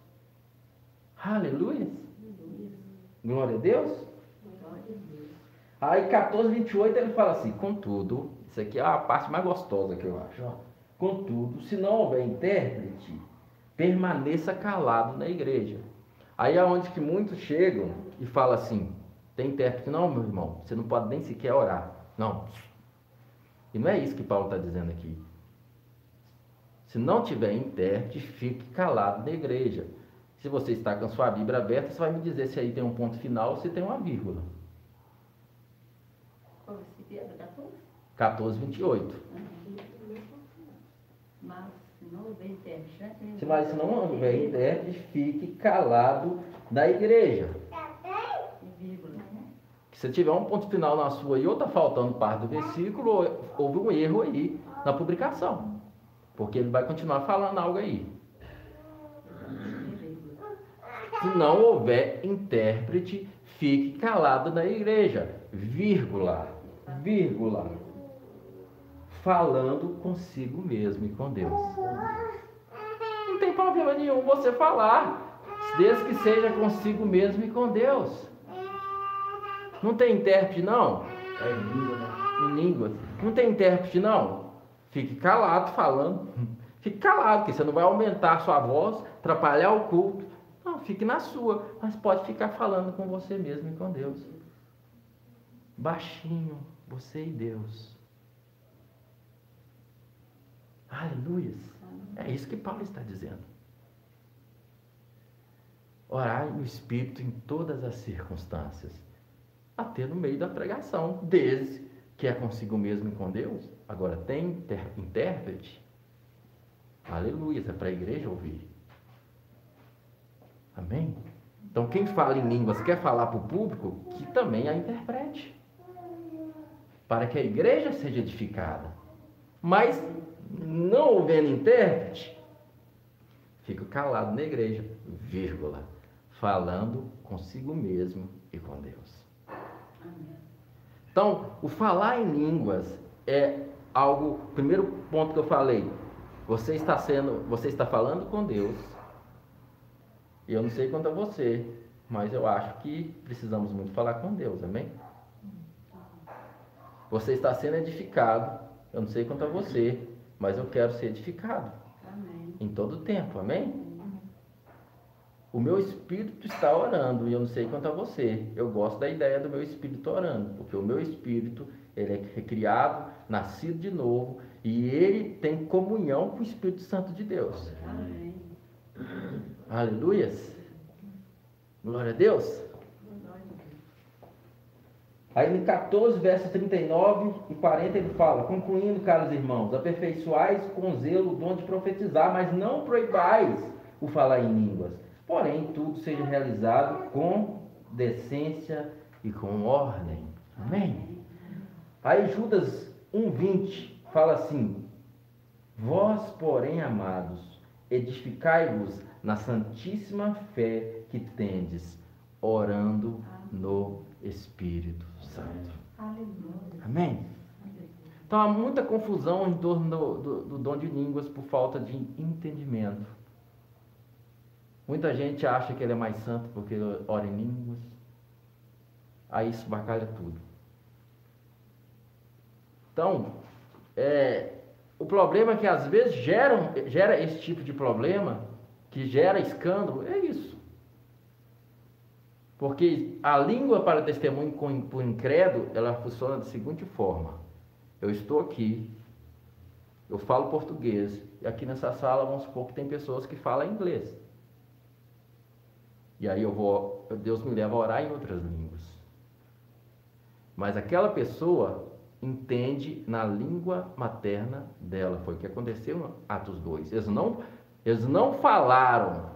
Aleluia. Glória a Deus. Aí 14, 28 ele fala assim, contudo, isso aqui é a parte mais gostosa que eu acho. Contudo, se não houver intérprete, permaneça calado na igreja. Aí é onde que muitos chegam e falam assim, tem intérprete, não, meu irmão, você não pode nem sequer orar. Não. E não é isso que Paulo está dizendo aqui. Se não tiver intérprete, fique calado na igreja. Se você está com a sua Bíblia aberta, você vai me dizer se aí tem um ponto final ou se tem uma vírgula. 14, 28. Mas se se não houver intérprete, fique calado na igreja. Se tiver um ponto final na sua e ou está faltando parte do versículo, houve um erro aí na publicação. Porque ele vai continuar falando algo aí. Se não houver intérprete, fique calado na igreja. Vírgula. Vírgula. Falando consigo mesmo e com Deus. Não tem problema nenhum você falar, desde que seja consigo mesmo e com Deus. Não tem intérprete, não? É em língua, né? Em língua. Não tem intérprete, não? Fique calado falando. Fique calado, porque você não vai aumentar a sua voz, atrapalhar o culto. Não, fique na sua. Mas pode ficar falando com você mesmo e com Deus. Baixinho, você e Deus. Aleluia. É isso que Paulo está dizendo. Orar no Espírito em todas as circunstâncias. Até no meio da pregação, desde que é consigo mesmo e com Deus. Agora, tem intérprete? Aleluia, é para a igreja ouvir. Amém? Então, quem fala em línguas quer falar para o público, que também a interprete. Para que a igreja seja edificada. Mas, não houvendo intérprete, fico calado na igreja, vírgula, falando consigo mesmo e com Deus. Então, o falar em línguas é algo, primeiro ponto que eu falei, você está sendo, você está falando com Deus Eu não sei quanto a você, mas eu acho que precisamos muito falar com Deus, amém? Você está sendo edificado. Eu não sei quanto a você, mas eu quero ser edificado. Amém. Em todo tempo, amém? O meu espírito está orando e eu não sei quanto a você. Eu gosto da ideia do meu espírito orando, porque o meu espírito ele é recriado, nascido de novo e ele tem comunhão com o Espírito Santo de Deus. Amém. Aleluias. Glória a Deus. Aí no 14, versos 39 e 40 ele fala, concluindo, caros irmãos, aperfeiçoais com zelo o dom de profetizar, mas não proibais o falar em línguas. Porém, tudo seja realizado com decência e com ordem. Amém? Aí Judas 1,20 fala assim: Vós, porém, amados, edificai-vos na santíssima fé que tendes, orando no Espírito Santo. Aleluia. Amém? Então há muita confusão em torno do, do, do dom de línguas por falta de entendimento. Muita gente acha que ele é mais santo porque ora em línguas. Aí isso bacalha tudo. Então, é, o problema é que às vezes geram, gera esse tipo de problema, que gera escândalo, é isso. Porque a língua para testemunho por incrédulo, ela funciona da seguinte forma. Eu estou aqui, eu falo português, e aqui nessa sala vamos supor que tem pessoas que falam inglês. E aí eu vou, Deus me leva a orar em outras línguas. Mas aquela pessoa entende na língua materna dela. Foi o que aconteceu em Atos 2. Eles não, eles não falaram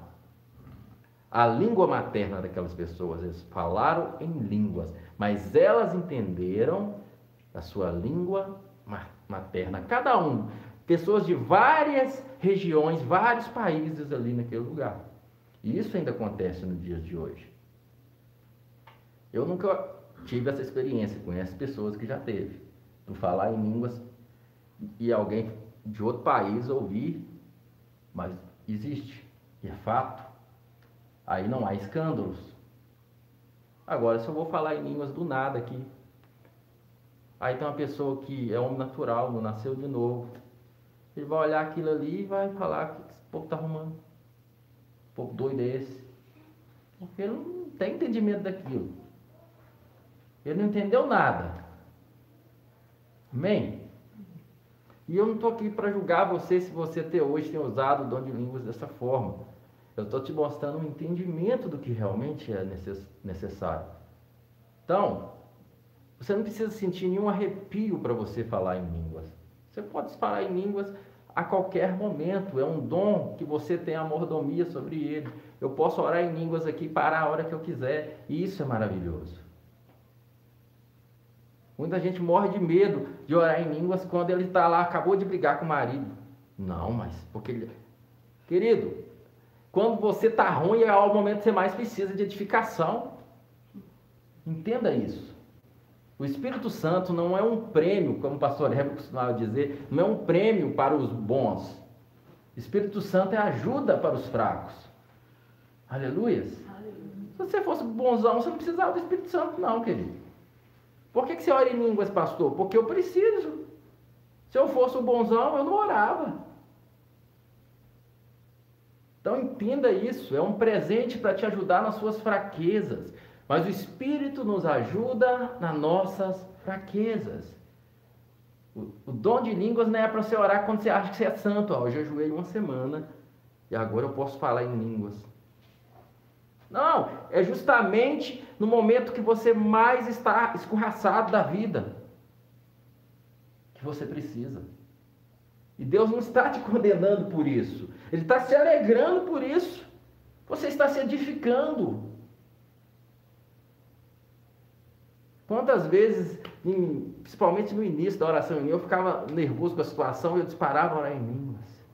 a língua materna daquelas pessoas, eles falaram em línguas, mas elas entenderam a sua língua materna. Cada um, pessoas de várias regiões, vários países ali naquele lugar. E isso ainda acontece nos dias de hoje. Eu nunca tive essa experiência, conheço pessoas que já teve por falar em línguas e alguém de outro país ouvir, mas existe, e é fato. Aí não há escândalos. Agora, se eu vou falar em línguas do nada aqui, aí tem uma pessoa que é homem natural, não nasceu de novo, ele vai olhar aquilo ali e vai falar que esse povo está arrumando. Um pouco doido é esse. Porque ele não tem entendimento daquilo. Ele não entendeu nada. Amém? E eu não estou aqui para julgar você se você até hoje tem usado o dom de línguas dessa forma. Eu estou te mostrando um entendimento do que realmente é necessário. Então, você não precisa sentir nenhum arrepio para você falar em línguas. Você pode falar em línguas a qualquer momento. É um dom que você tem a mordomia sobre ele. Eu posso orar em línguas aqui para a hora que eu quiser. E isso é maravilhoso. Muita gente morre de medo de orar em línguas quando ele está lá, acabou de brigar com o marido. Não, mas porque ele. Querido, quando você está ruim é o momento que você mais precisa de edificação. Entenda isso. O Espírito Santo não é um prêmio, como o pastor Heber costumava dizer, não é um prêmio para os bons. O Espírito Santo é ajuda para os fracos. Aleluias. Aleluia. Se você fosse bonzão, você não precisava do Espírito Santo, não, querido. Por que, que você ora em línguas, pastor? Porque eu preciso. Se eu fosse o bonzão, eu não orava. Então entenda isso, é um presente para te ajudar nas suas fraquezas. Mas o Espírito nos ajuda nas nossas fraquezas. O, o dom de línguas não é para você orar quando você acha que você é santo. Ó, eu jejuei uma semana e agora eu posso falar em línguas. Não, é justamente no momento que você mais está escorraçado da vida que você precisa. E Deus não está te condenando por isso, Ele está se alegrando por isso. Você está se edificando. Quantas vezes, principalmente no início da oração, eu ficava nervoso com a situação e eu disparava orar em línguas.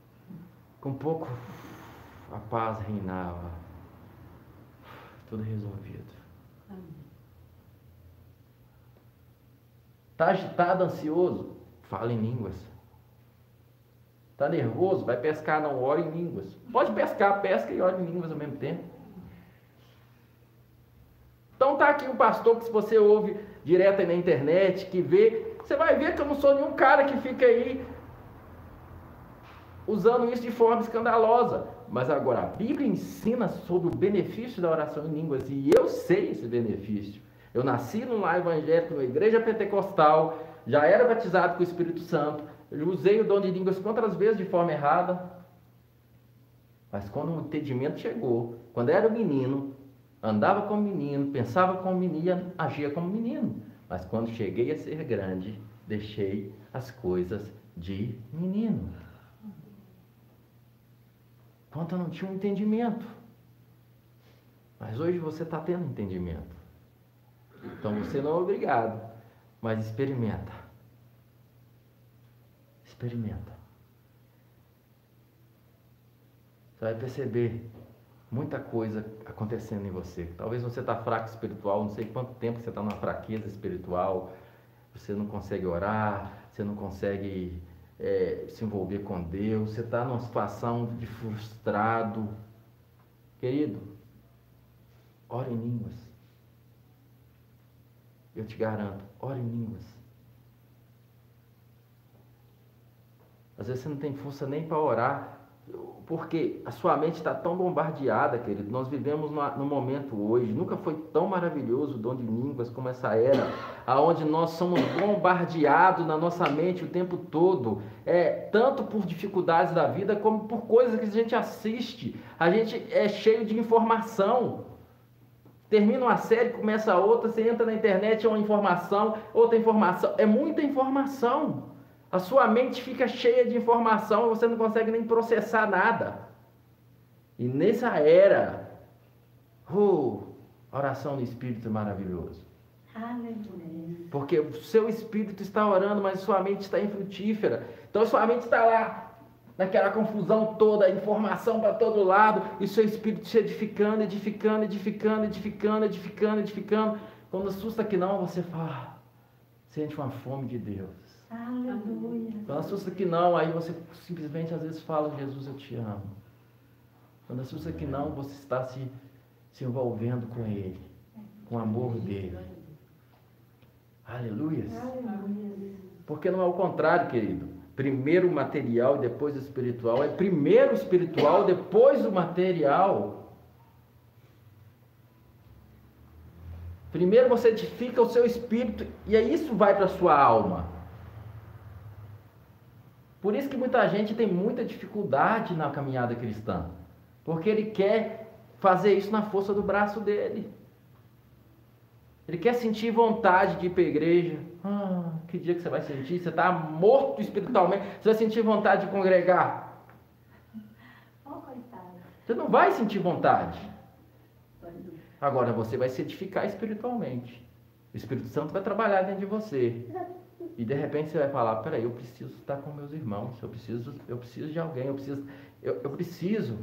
Com pouco a paz reinava tudo resolvido. Está agitado, ansioso? Fala em línguas. Está nervoso? Vai pescar, não ore em línguas. Pode pescar, pesca e ore em línguas ao mesmo tempo. Então tá aqui o pastor que se você ouve direto aí na internet, que vê, você vai ver que eu não sou nenhum cara que fica aí usando isso de forma escandalosa. Mas agora, a Bíblia ensina sobre o benefício da oração em línguas e eu sei esse benefício. Eu nasci num lar evangélico, numa igreja pentecostal, já era batizado com o Espírito Santo, eu usei o dom de línguas quantas vezes de forma errada. Mas quando o entendimento chegou, quando era menino, andava como menino, pensava como menino, agia como menino. Mas quando cheguei a ser grande, deixei as coisas de menino. Quando eu não tinha um entendimento. Mas hoje você está tendo entendimento. Então você não é obrigado, mas experimenta. Experimenta. Você vai perceber muita coisa acontecendo em você. Talvez você está fraco espiritual, não sei quanto tempo você está numa fraqueza espiritual, você não consegue orar, você não consegue é, se envolver com Deus, você está numa situação de frustrado. Querido, ore em línguas. Eu te garanto, ore em línguas. Às vezes você não tem força nem para orar, porque a sua mente está tão bombardeada, querido. Nós vivemos no momento hoje, nunca foi tão maravilhoso o dom de línguas como essa era, aonde nós somos bombardeados na nossa mente o tempo todo, é tanto por dificuldades da vida como por coisas que a gente assiste. A gente é cheio de informação. Termina uma série, começa outra, você entra na internet, é uma informação, outra informação, é muita informação. A sua mente fica cheia de informação e você não consegue nem processar nada. E nessa era, oração no Espírito maravilhoso. Aleluia. Porque o seu espírito está orando, mas sua mente está infrutífera. Então sua mente está lá, naquela confusão toda, informação para todo lado, e seu espírito se edificando, edificando, edificando, edificando, edificando, edificando. Quando assusta que não, você fala, sente uma fome de Deus. Aleluia. Quando assusta que não, aí você simplesmente às vezes fala, Jesus, eu te amo. Quando assusta que não, você está se, se envolvendo com Ele, com o amor dele. Aleluia. Porque não é o contrário, querido. Primeiro o material e depois o espiritual. É primeiro o espiritual, depois o material. Primeiro você edifica o seu espírito e aí isso vai para a sua alma. Por isso que muita gente tem muita dificuldade na caminhada cristã. Porque ele quer fazer isso na força do braço dele. Ele quer sentir vontade de ir para a igreja. Ah, que dia que você vai sentir? Você está morto espiritualmente. Você vai sentir vontade de congregar. Oh. Você não vai sentir vontade. Agora você vai se edificar espiritualmente. O Espírito Santo vai trabalhar dentro de você. *laughs* E de repente você vai falar, peraí, eu preciso estar com meus irmãos, eu preciso, eu preciso de alguém, eu preciso, eu, eu preciso.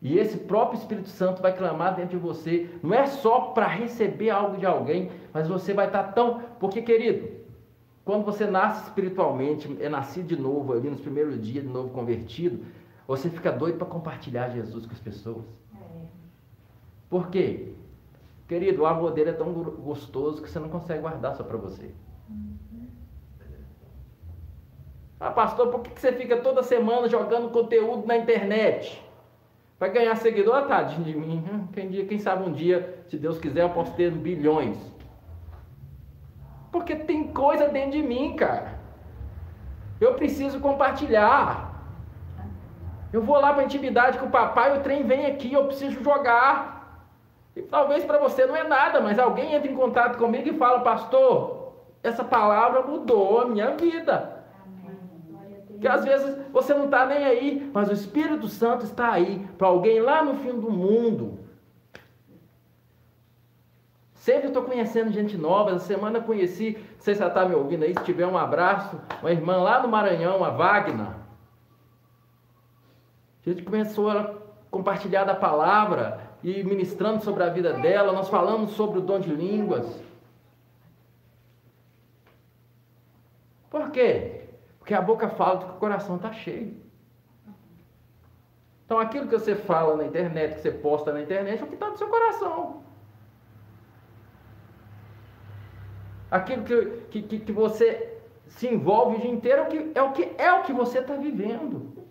E esse próprio Espírito Santo vai clamar dentro de você, não é só para receber algo de alguém, mas você vai estar tão. Porque, querido, quando você nasce espiritualmente, é nascido de novo, ali nos primeiros dias, de novo convertido, você fica doido para compartilhar Jesus com as pessoas. É. Por quê? Querido, o amor dele é tão gostoso que você não consegue guardar só para você. Ah, pastor, por que você fica toda semana jogando conteúdo na internet? Vai ganhar seguidor? Tadinho de mim. Hum, quem, dia, quem sabe um dia, se Deus quiser, eu posso ter bilhões. Porque tem coisa dentro de mim, cara. Eu preciso compartilhar. Eu vou lá para intimidade com o papai, o trem vem aqui, eu preciso jogar. E talvez para você não é nada, mas alguém entra em contato comigo e fala, pastor, essa palavra mudou a minha vida. Que às vezes você não está nem aí, mas o Espírito Santo está aí para alguém lá no fim do mundo. Sempre estou conhecendo gente nova. Essa semana conheci, não sei se ela está me ouvindo aí, se tiver um abraço, uma irmã lá no Maranhão, a Wagner. A gente começou a compartilhar da palavra e ministrando sobre a vida dela. Nós falamos sobre o dom de línguas. Por quê? Porque a boca fala do que o coração está cheio. Então aquilo que você fala na internet, que você posta na internet, é o que está no seu coração. Aquilo que, que, que você se envolve o dia inteiro é o que, é o que, é o que você está vivendo.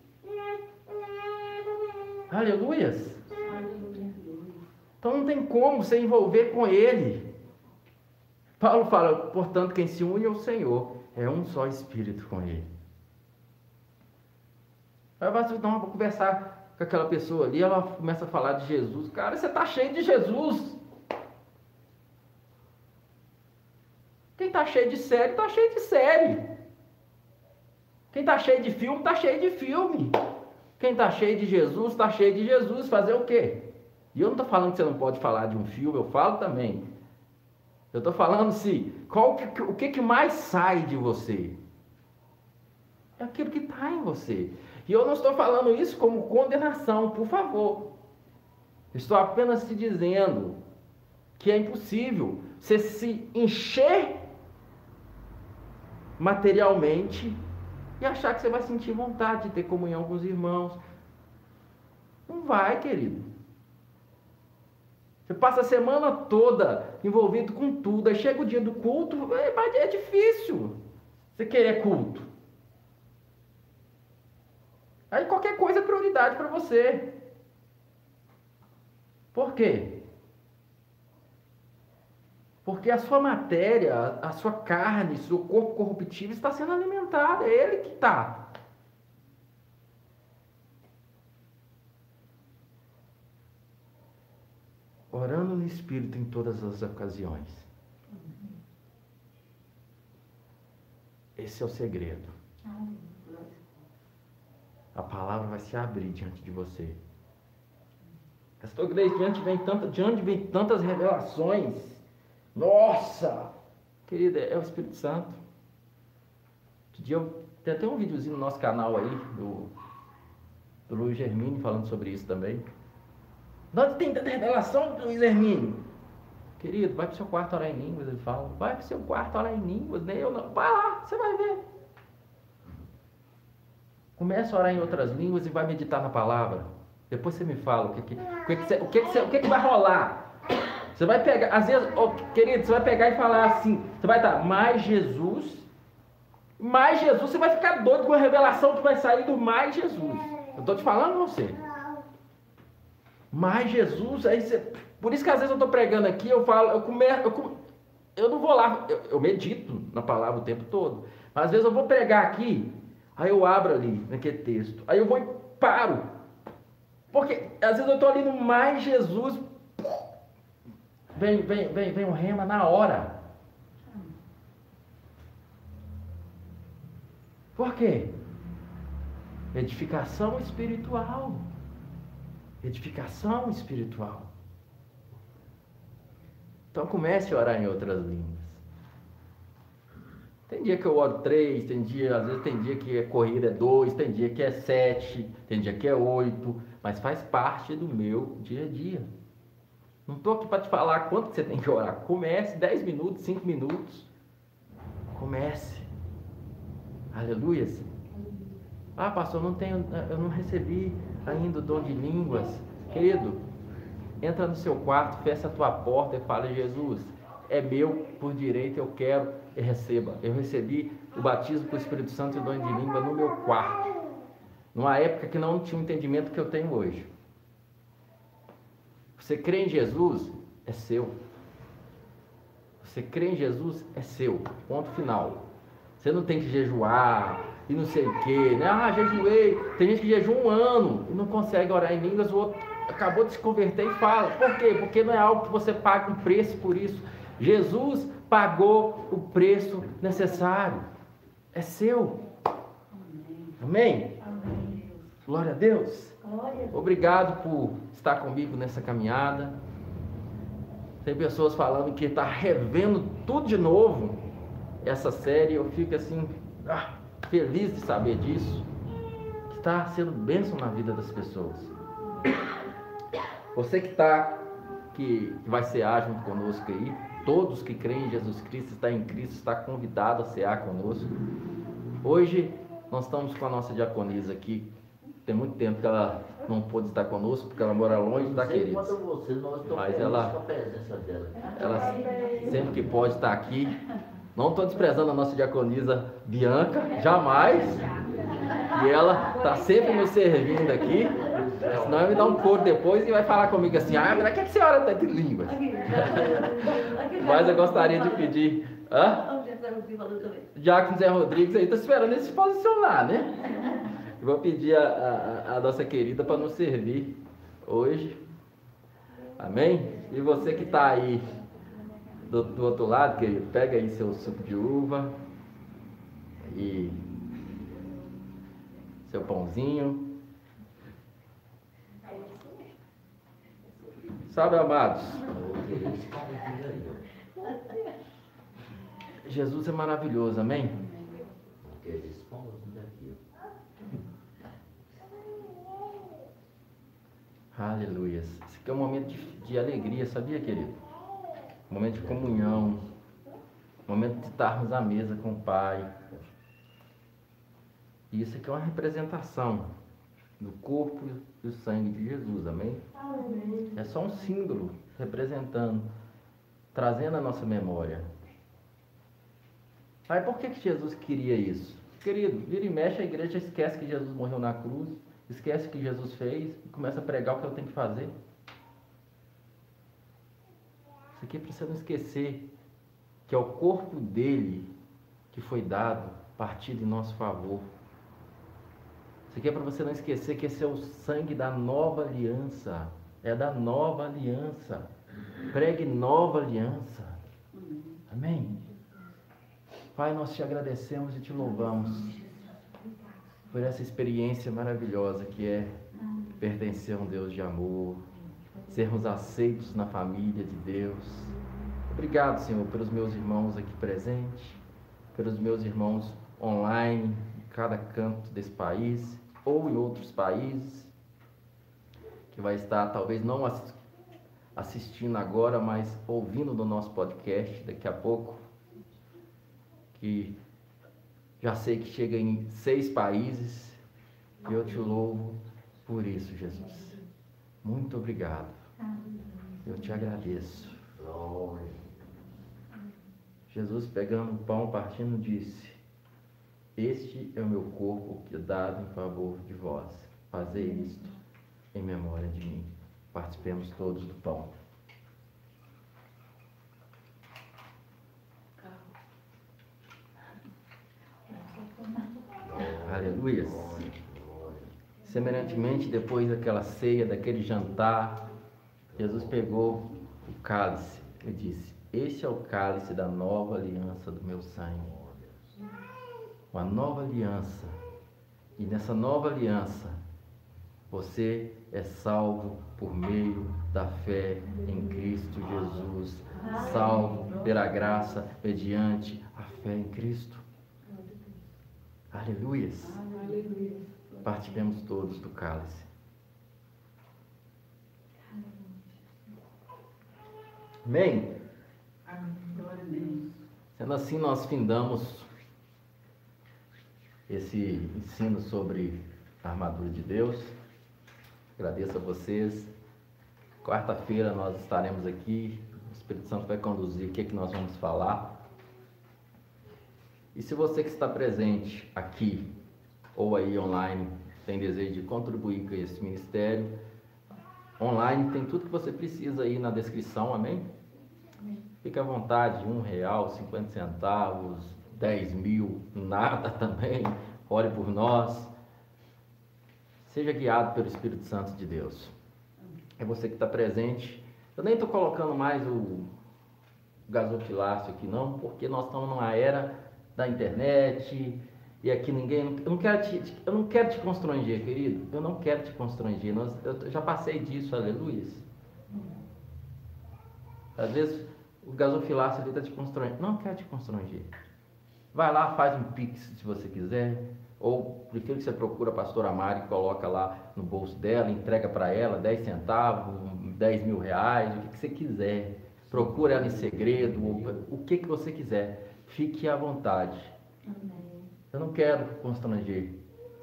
Aleluias. Então não tem como você envolver com ele. Paulo fala, portanto, quem se une ao Senhor é um só espírito com ele. Aí você não, vou conversar com aquela pessoa ali, ela começa a falar de Jesus. Cara, você está cheio de Jesus. Quem está cheio de série, está cheio de série. Quem está cheio de filme, está cheio de filme. Quem está cheio de Jesus, está cheio de Jesus. Fazer o quê? E eu não estou falando que você não pode falar de um filme, eu falo também. Eu estou falando se qual, o que, que mais sai de você? É aquilo que está em você. E eu não estou falando isso como condenação, por favor. Estou apenas te dizendo que é impossível você se encher materialmente e achar que você vai sentir vontade de ter comunhão com os irmãos. Não vai, querido. Você passa a semana toda envolvido com tudo, aí chega o dia do culto, é, é difícil você querer culto. Aí qualquer coisa é prioridade para você. Por quê? Porque a sua matéria, a sua carne, seu corpo corruptível está sendo alimentado. É ele que está. Orando no Espírito em todas as ocasiões. Esse é o segredo. A palavra vai se abrir diante de você. Pastor Gleis, diante vem, tanta, diante vem tantas revelações. Nossa! Querida, é o Espírito Santo. Dia eu, tem até um videozinho no nosso canal aí, do, do Luiz Germini, falando sobre isso também. Nós tem tanta revelação Luiz Germini. Querido, vai para o seu quarto orar em línguas, ele fala. Vai para o seu quarto orar em línguas, nem eu não. Vai lá, você vai ver. Começa a orar em outras línguas e vai meditar na palavra. Depois você me fala o que, que, o que, que, o que, que, o que, que vai rolar. Você vai pegar, às vezes, oh, querido, você vai pegar e falar assim, você vai dar mais Jesus, mais Jesus, você vai ficar doido com a revelação que vai sair do mais Jesus. Eu estou te falando você. Mais Jesus, aí você, por isso que às vezes eu estou pregando aqui, eu falo, eu começo, eu, eu não vou lá, eu, eu medito na palavra o tempo todo, mas às vezes eu vou pregar aqui, aí eu abro ali naquele texto, aí eu vou e paro, porque às vezes eu estou ali no mais Jesus, Vem, vem, vem, vem um rema na hora. Por quê? Edificação espiritual. Edificação espiritual. Então comece a orar em outras línguas. Tem dia que eu oro três, tem dia, às vezes tem dia que a corrida é dois, tem dia que é sete, tem dia que é oito, mas faz parte do meu dia a dia. Não estou aqui para te falar quanto você tem que orar. Comece 10 minutos, 5 minutos. Comece. Aleluia. Ah, pastor, não tenho, eu não recebi ainda o dom de línguas. Querido, entra no seu quarto, fecha a tua porta e fala, Jesus, é meu por direito, eu quero e receba. Eu recebi o batismo com o Espírito Santo e o dom de língua no meu quarto. Numa época que não tinha o entendimento que eu tenho hoje. Você crê em Jesus, é seu. Você crê em Jesus, é seu. Ponto final. Você não tem que jejuar e não sei o quê. Né? Ah, jejuei. Tem gente que jejua um ano e não consegue orar em línguas. O outro acabou de se converter e fala. Por quê? Porque não é algo que você paga um preço por isso. Jesus pagou o preço necessário. É seu. Amém? Amém. Glória a Deus. Obrigado por estar comigo nessa caminhada. Tem pessoas falando que está revendo tudo de novo essa série. Eu fico assim, ah, feliz de saber disso. Que está sendo bênção na vida das pessoas. Você que está, que vai cear junto conosco aí, todos que creem em Jesus Cristo, está em Cristo, está convidado a cear conosco. Hoje nós estamos com a nossa diaconisa aqui tem muito tempo que ela não pôde estar conosco porque ela mora longe? Você, nós Mas ela, ela sempre que pode estar aqui. Não estou desprezando a nossa diaconisa Bianca, jamais. E ela está sempre nos servindo aqui. Senão vai me dar um couro depois e vai falar comigo assim, ah, mas que a senhora está de língua? Mas eu gostaria de pedir. Hã? O Zé Rodrigues aí está esperando ele se posicionar, né? Eu vou pedir a, a, a nossa querida para nos servir hoje. Amém? E você que está aí do, do, outro lado, querido, pega aí seu suco de uva e seu pãozinho. Sabe, amados? Jesus é maravilhoso, amém? Aleluia. Esse aqui é um momento de, de alegria, sabia, querido? Momento de comunhão. Momento de estarmos à mesa com o Pai. E isso aqui é uma representação do corpo e do sangue de Jesus, amém? É só um símbolo representando, trazendo a nossa memória. Aí por que, que Jesus queria isso? Querido, vira e mexe, a igreja esquece que Jesus morreu na cruz, esquece o que Jesus fez e começa a pregar o que eu tenho que fazer. Isso aqui é para você não esquecer que é o corpo dele que foi dado, partido em nosso favor. Isso aqui é para você não esquecer que esse é o sangue da nova aliança. É da nova aliança. Pregue nova aliança. Amém? Pai, nós te agradecemos e te louvamos por essa experiência maravilhosa que é pertencer a um Deus de amor, sermos aceitos na família de Deus. Obrigado, Senhor, pelos meus irmãos aqui presentes, pelos meus irmãos online, em cada canto desse país ou em outros países, que vai estar talvez não assistindo agora, mas ouvindo no nosso podcast daqui a pouco, que já sei que chega em seis países e eu te louvo por isso, Jesus. Muito obrigado. Eu te agradeço. Jesus, pegando o pão, partindo, disse: Este é o meu corpo que é dado em favor de vós. Fazei isto em memória de mim. Participemos todos do pão. Aleluia. Semelhantemente, depois daquela ceia, daquele jantar, Jesus pegou o cálice e disse: Este é o cálice da nova aliança do meu sangue. Uma nova aliança. E nessa nova aliança, você é salvo por meio da fé em Cristo Jesus. Salvo pela graça mediante a fé em Cristo. Aleluias. Aleluia. Partilhamos todos do cálice. Amém? Sendo assim, nós findamos esse ensino sobre a armadura de Deus. Agradeço a vocês. Quarta-feira nós estaremos aqui. O Espírito Santo vai conduzir o que, é que nós vamos falar. E se você que está presente aqui ou aí online tem desejo de contribuir com esse ministério, online tem tudo que você precisa aí na descrição, amém? amém. Fique à vontade, um real, cinquenta centavos, dez mil, nada também. Ore por nós. Seja guiado pelo Espírito Santo de Deus. É você que está presente. Eu nem estou colocando mais o gasofilácio aqui não, porque nós estamos numa era da internet, e aqui ninguém. Eu não quero te, eu não quero te constranger, querido. Eu não quero te constranger. Nós, eu já passei disso, aleluia. Às vezes o gasofilácio ali está te constrangendo. Não quero te constranger. Vai lá, faz um pix se você quiser. Ou prefiro que você procure a pastora Mari, coloca lá no bolso dela, entrega para ela 10 centavos, 10 mil reais, o que, você quiser. Procura ela em segredo, o que, que você quiser. Fique à vontade. Eu não quero constranger,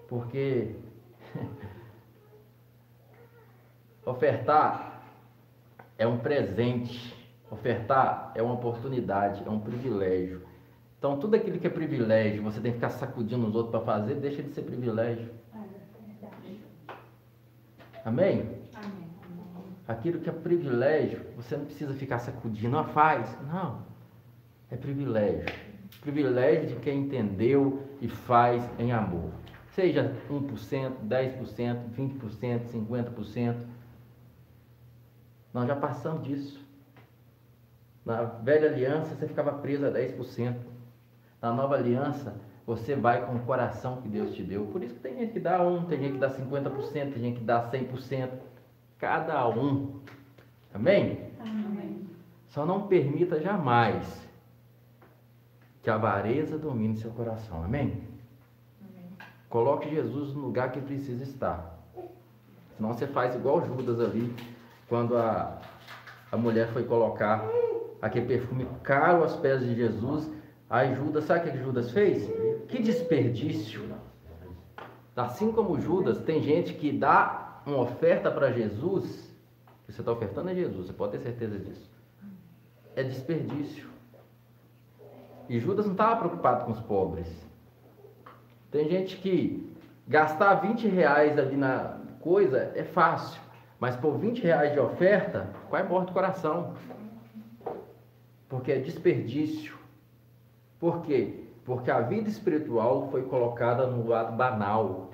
porque *laughs* Ofertar é um presente. Ofertar é uma oportunidade, é um privilégio. Então, tudo aquilo que é privilégio, você tem que ficar sacudindo os outros para fazer, deixa de ser privilégio. Amém? Aquilo que é privilégio, você não precisa ficar sacudindo, ah, faz. Não. É privilégio. Privilégio de quem entendeu e faz em amor. Seja 1%, 10%, 20%, 50%. Nós já passamos disso. Na velha aliança você ficava preso a 10%. Na nova aliança você vai com o coração que Deus te deu. Por isso que tem gente que dá 1, tem gente que dá 50%, tem gente que dá 100%. Cada um. Amém? Amém. Só não permita jamais que a avareza domine seu coração. Amém? Coloque Jesus no lugar que precisa estar. Senão você faz igual Judas ali, quando a, a mulher foi colocar aquele perfume caro aos pés de Jesus. Aí Judas, sabe o que Judas fez? Que desperdício! Assim como Judas, tem gente que dá uma oferta para Jesus, que você está ofertando a Jesus, você pode ter certeza disso. É desperdício. E Judas não estava preocupado com os pobres. Tem gente que gastar 20 reais ali na coisa é fácil, mas por 20 reais de oferta, vai morto o coração. Porque é desperdício. Por quê? Porque a vida espiritual foi colocada no lado banal.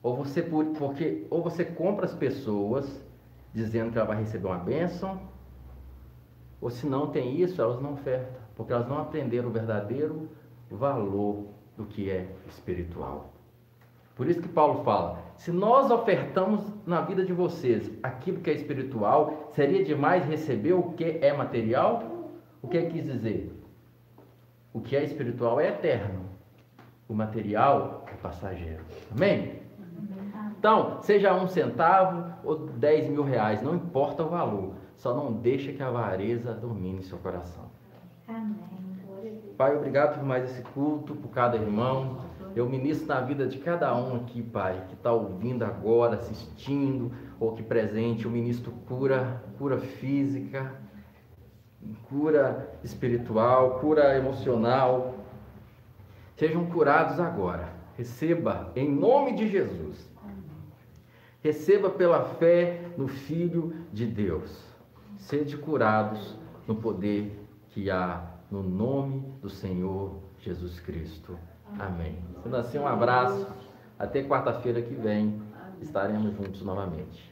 Ou você, porque, ou você compra as pessoas dizendo que ela vai receber uma bênção, ou se não tem isso, elas não ofertam, porque elas não aprenderam o verdadeiro valor do que é espiritual. Por isso que Paulo fala: se nós ofertamos na vida de vocês aquilo que é espiritual, seria demais receber o que é material? O que é quis dizer? O que é espiritual é eterno, o material é passageiro. Amém? Então, seja um centavo ou dez mil reais, não importa o valor, só não deixa que a avareza domine seu coração. Pai, obrigado por mais esse culto, por cada irmão. Eu ministro na vida de cada um aqui, Pai, que está ouvindo agora, assistindo, ou que presente. Eu ministro cura, cura física, cura espiritual, cura emocional. Sejam curados agora. Receba em nome de Jesus. Receba pela fé no Filho de Deus. Sede curados no poder que há no nome do Senhor Jesus Cristo. Amém. Sendo assim, um abraço. Até quarta-feira que vem estaremos juntos novamente.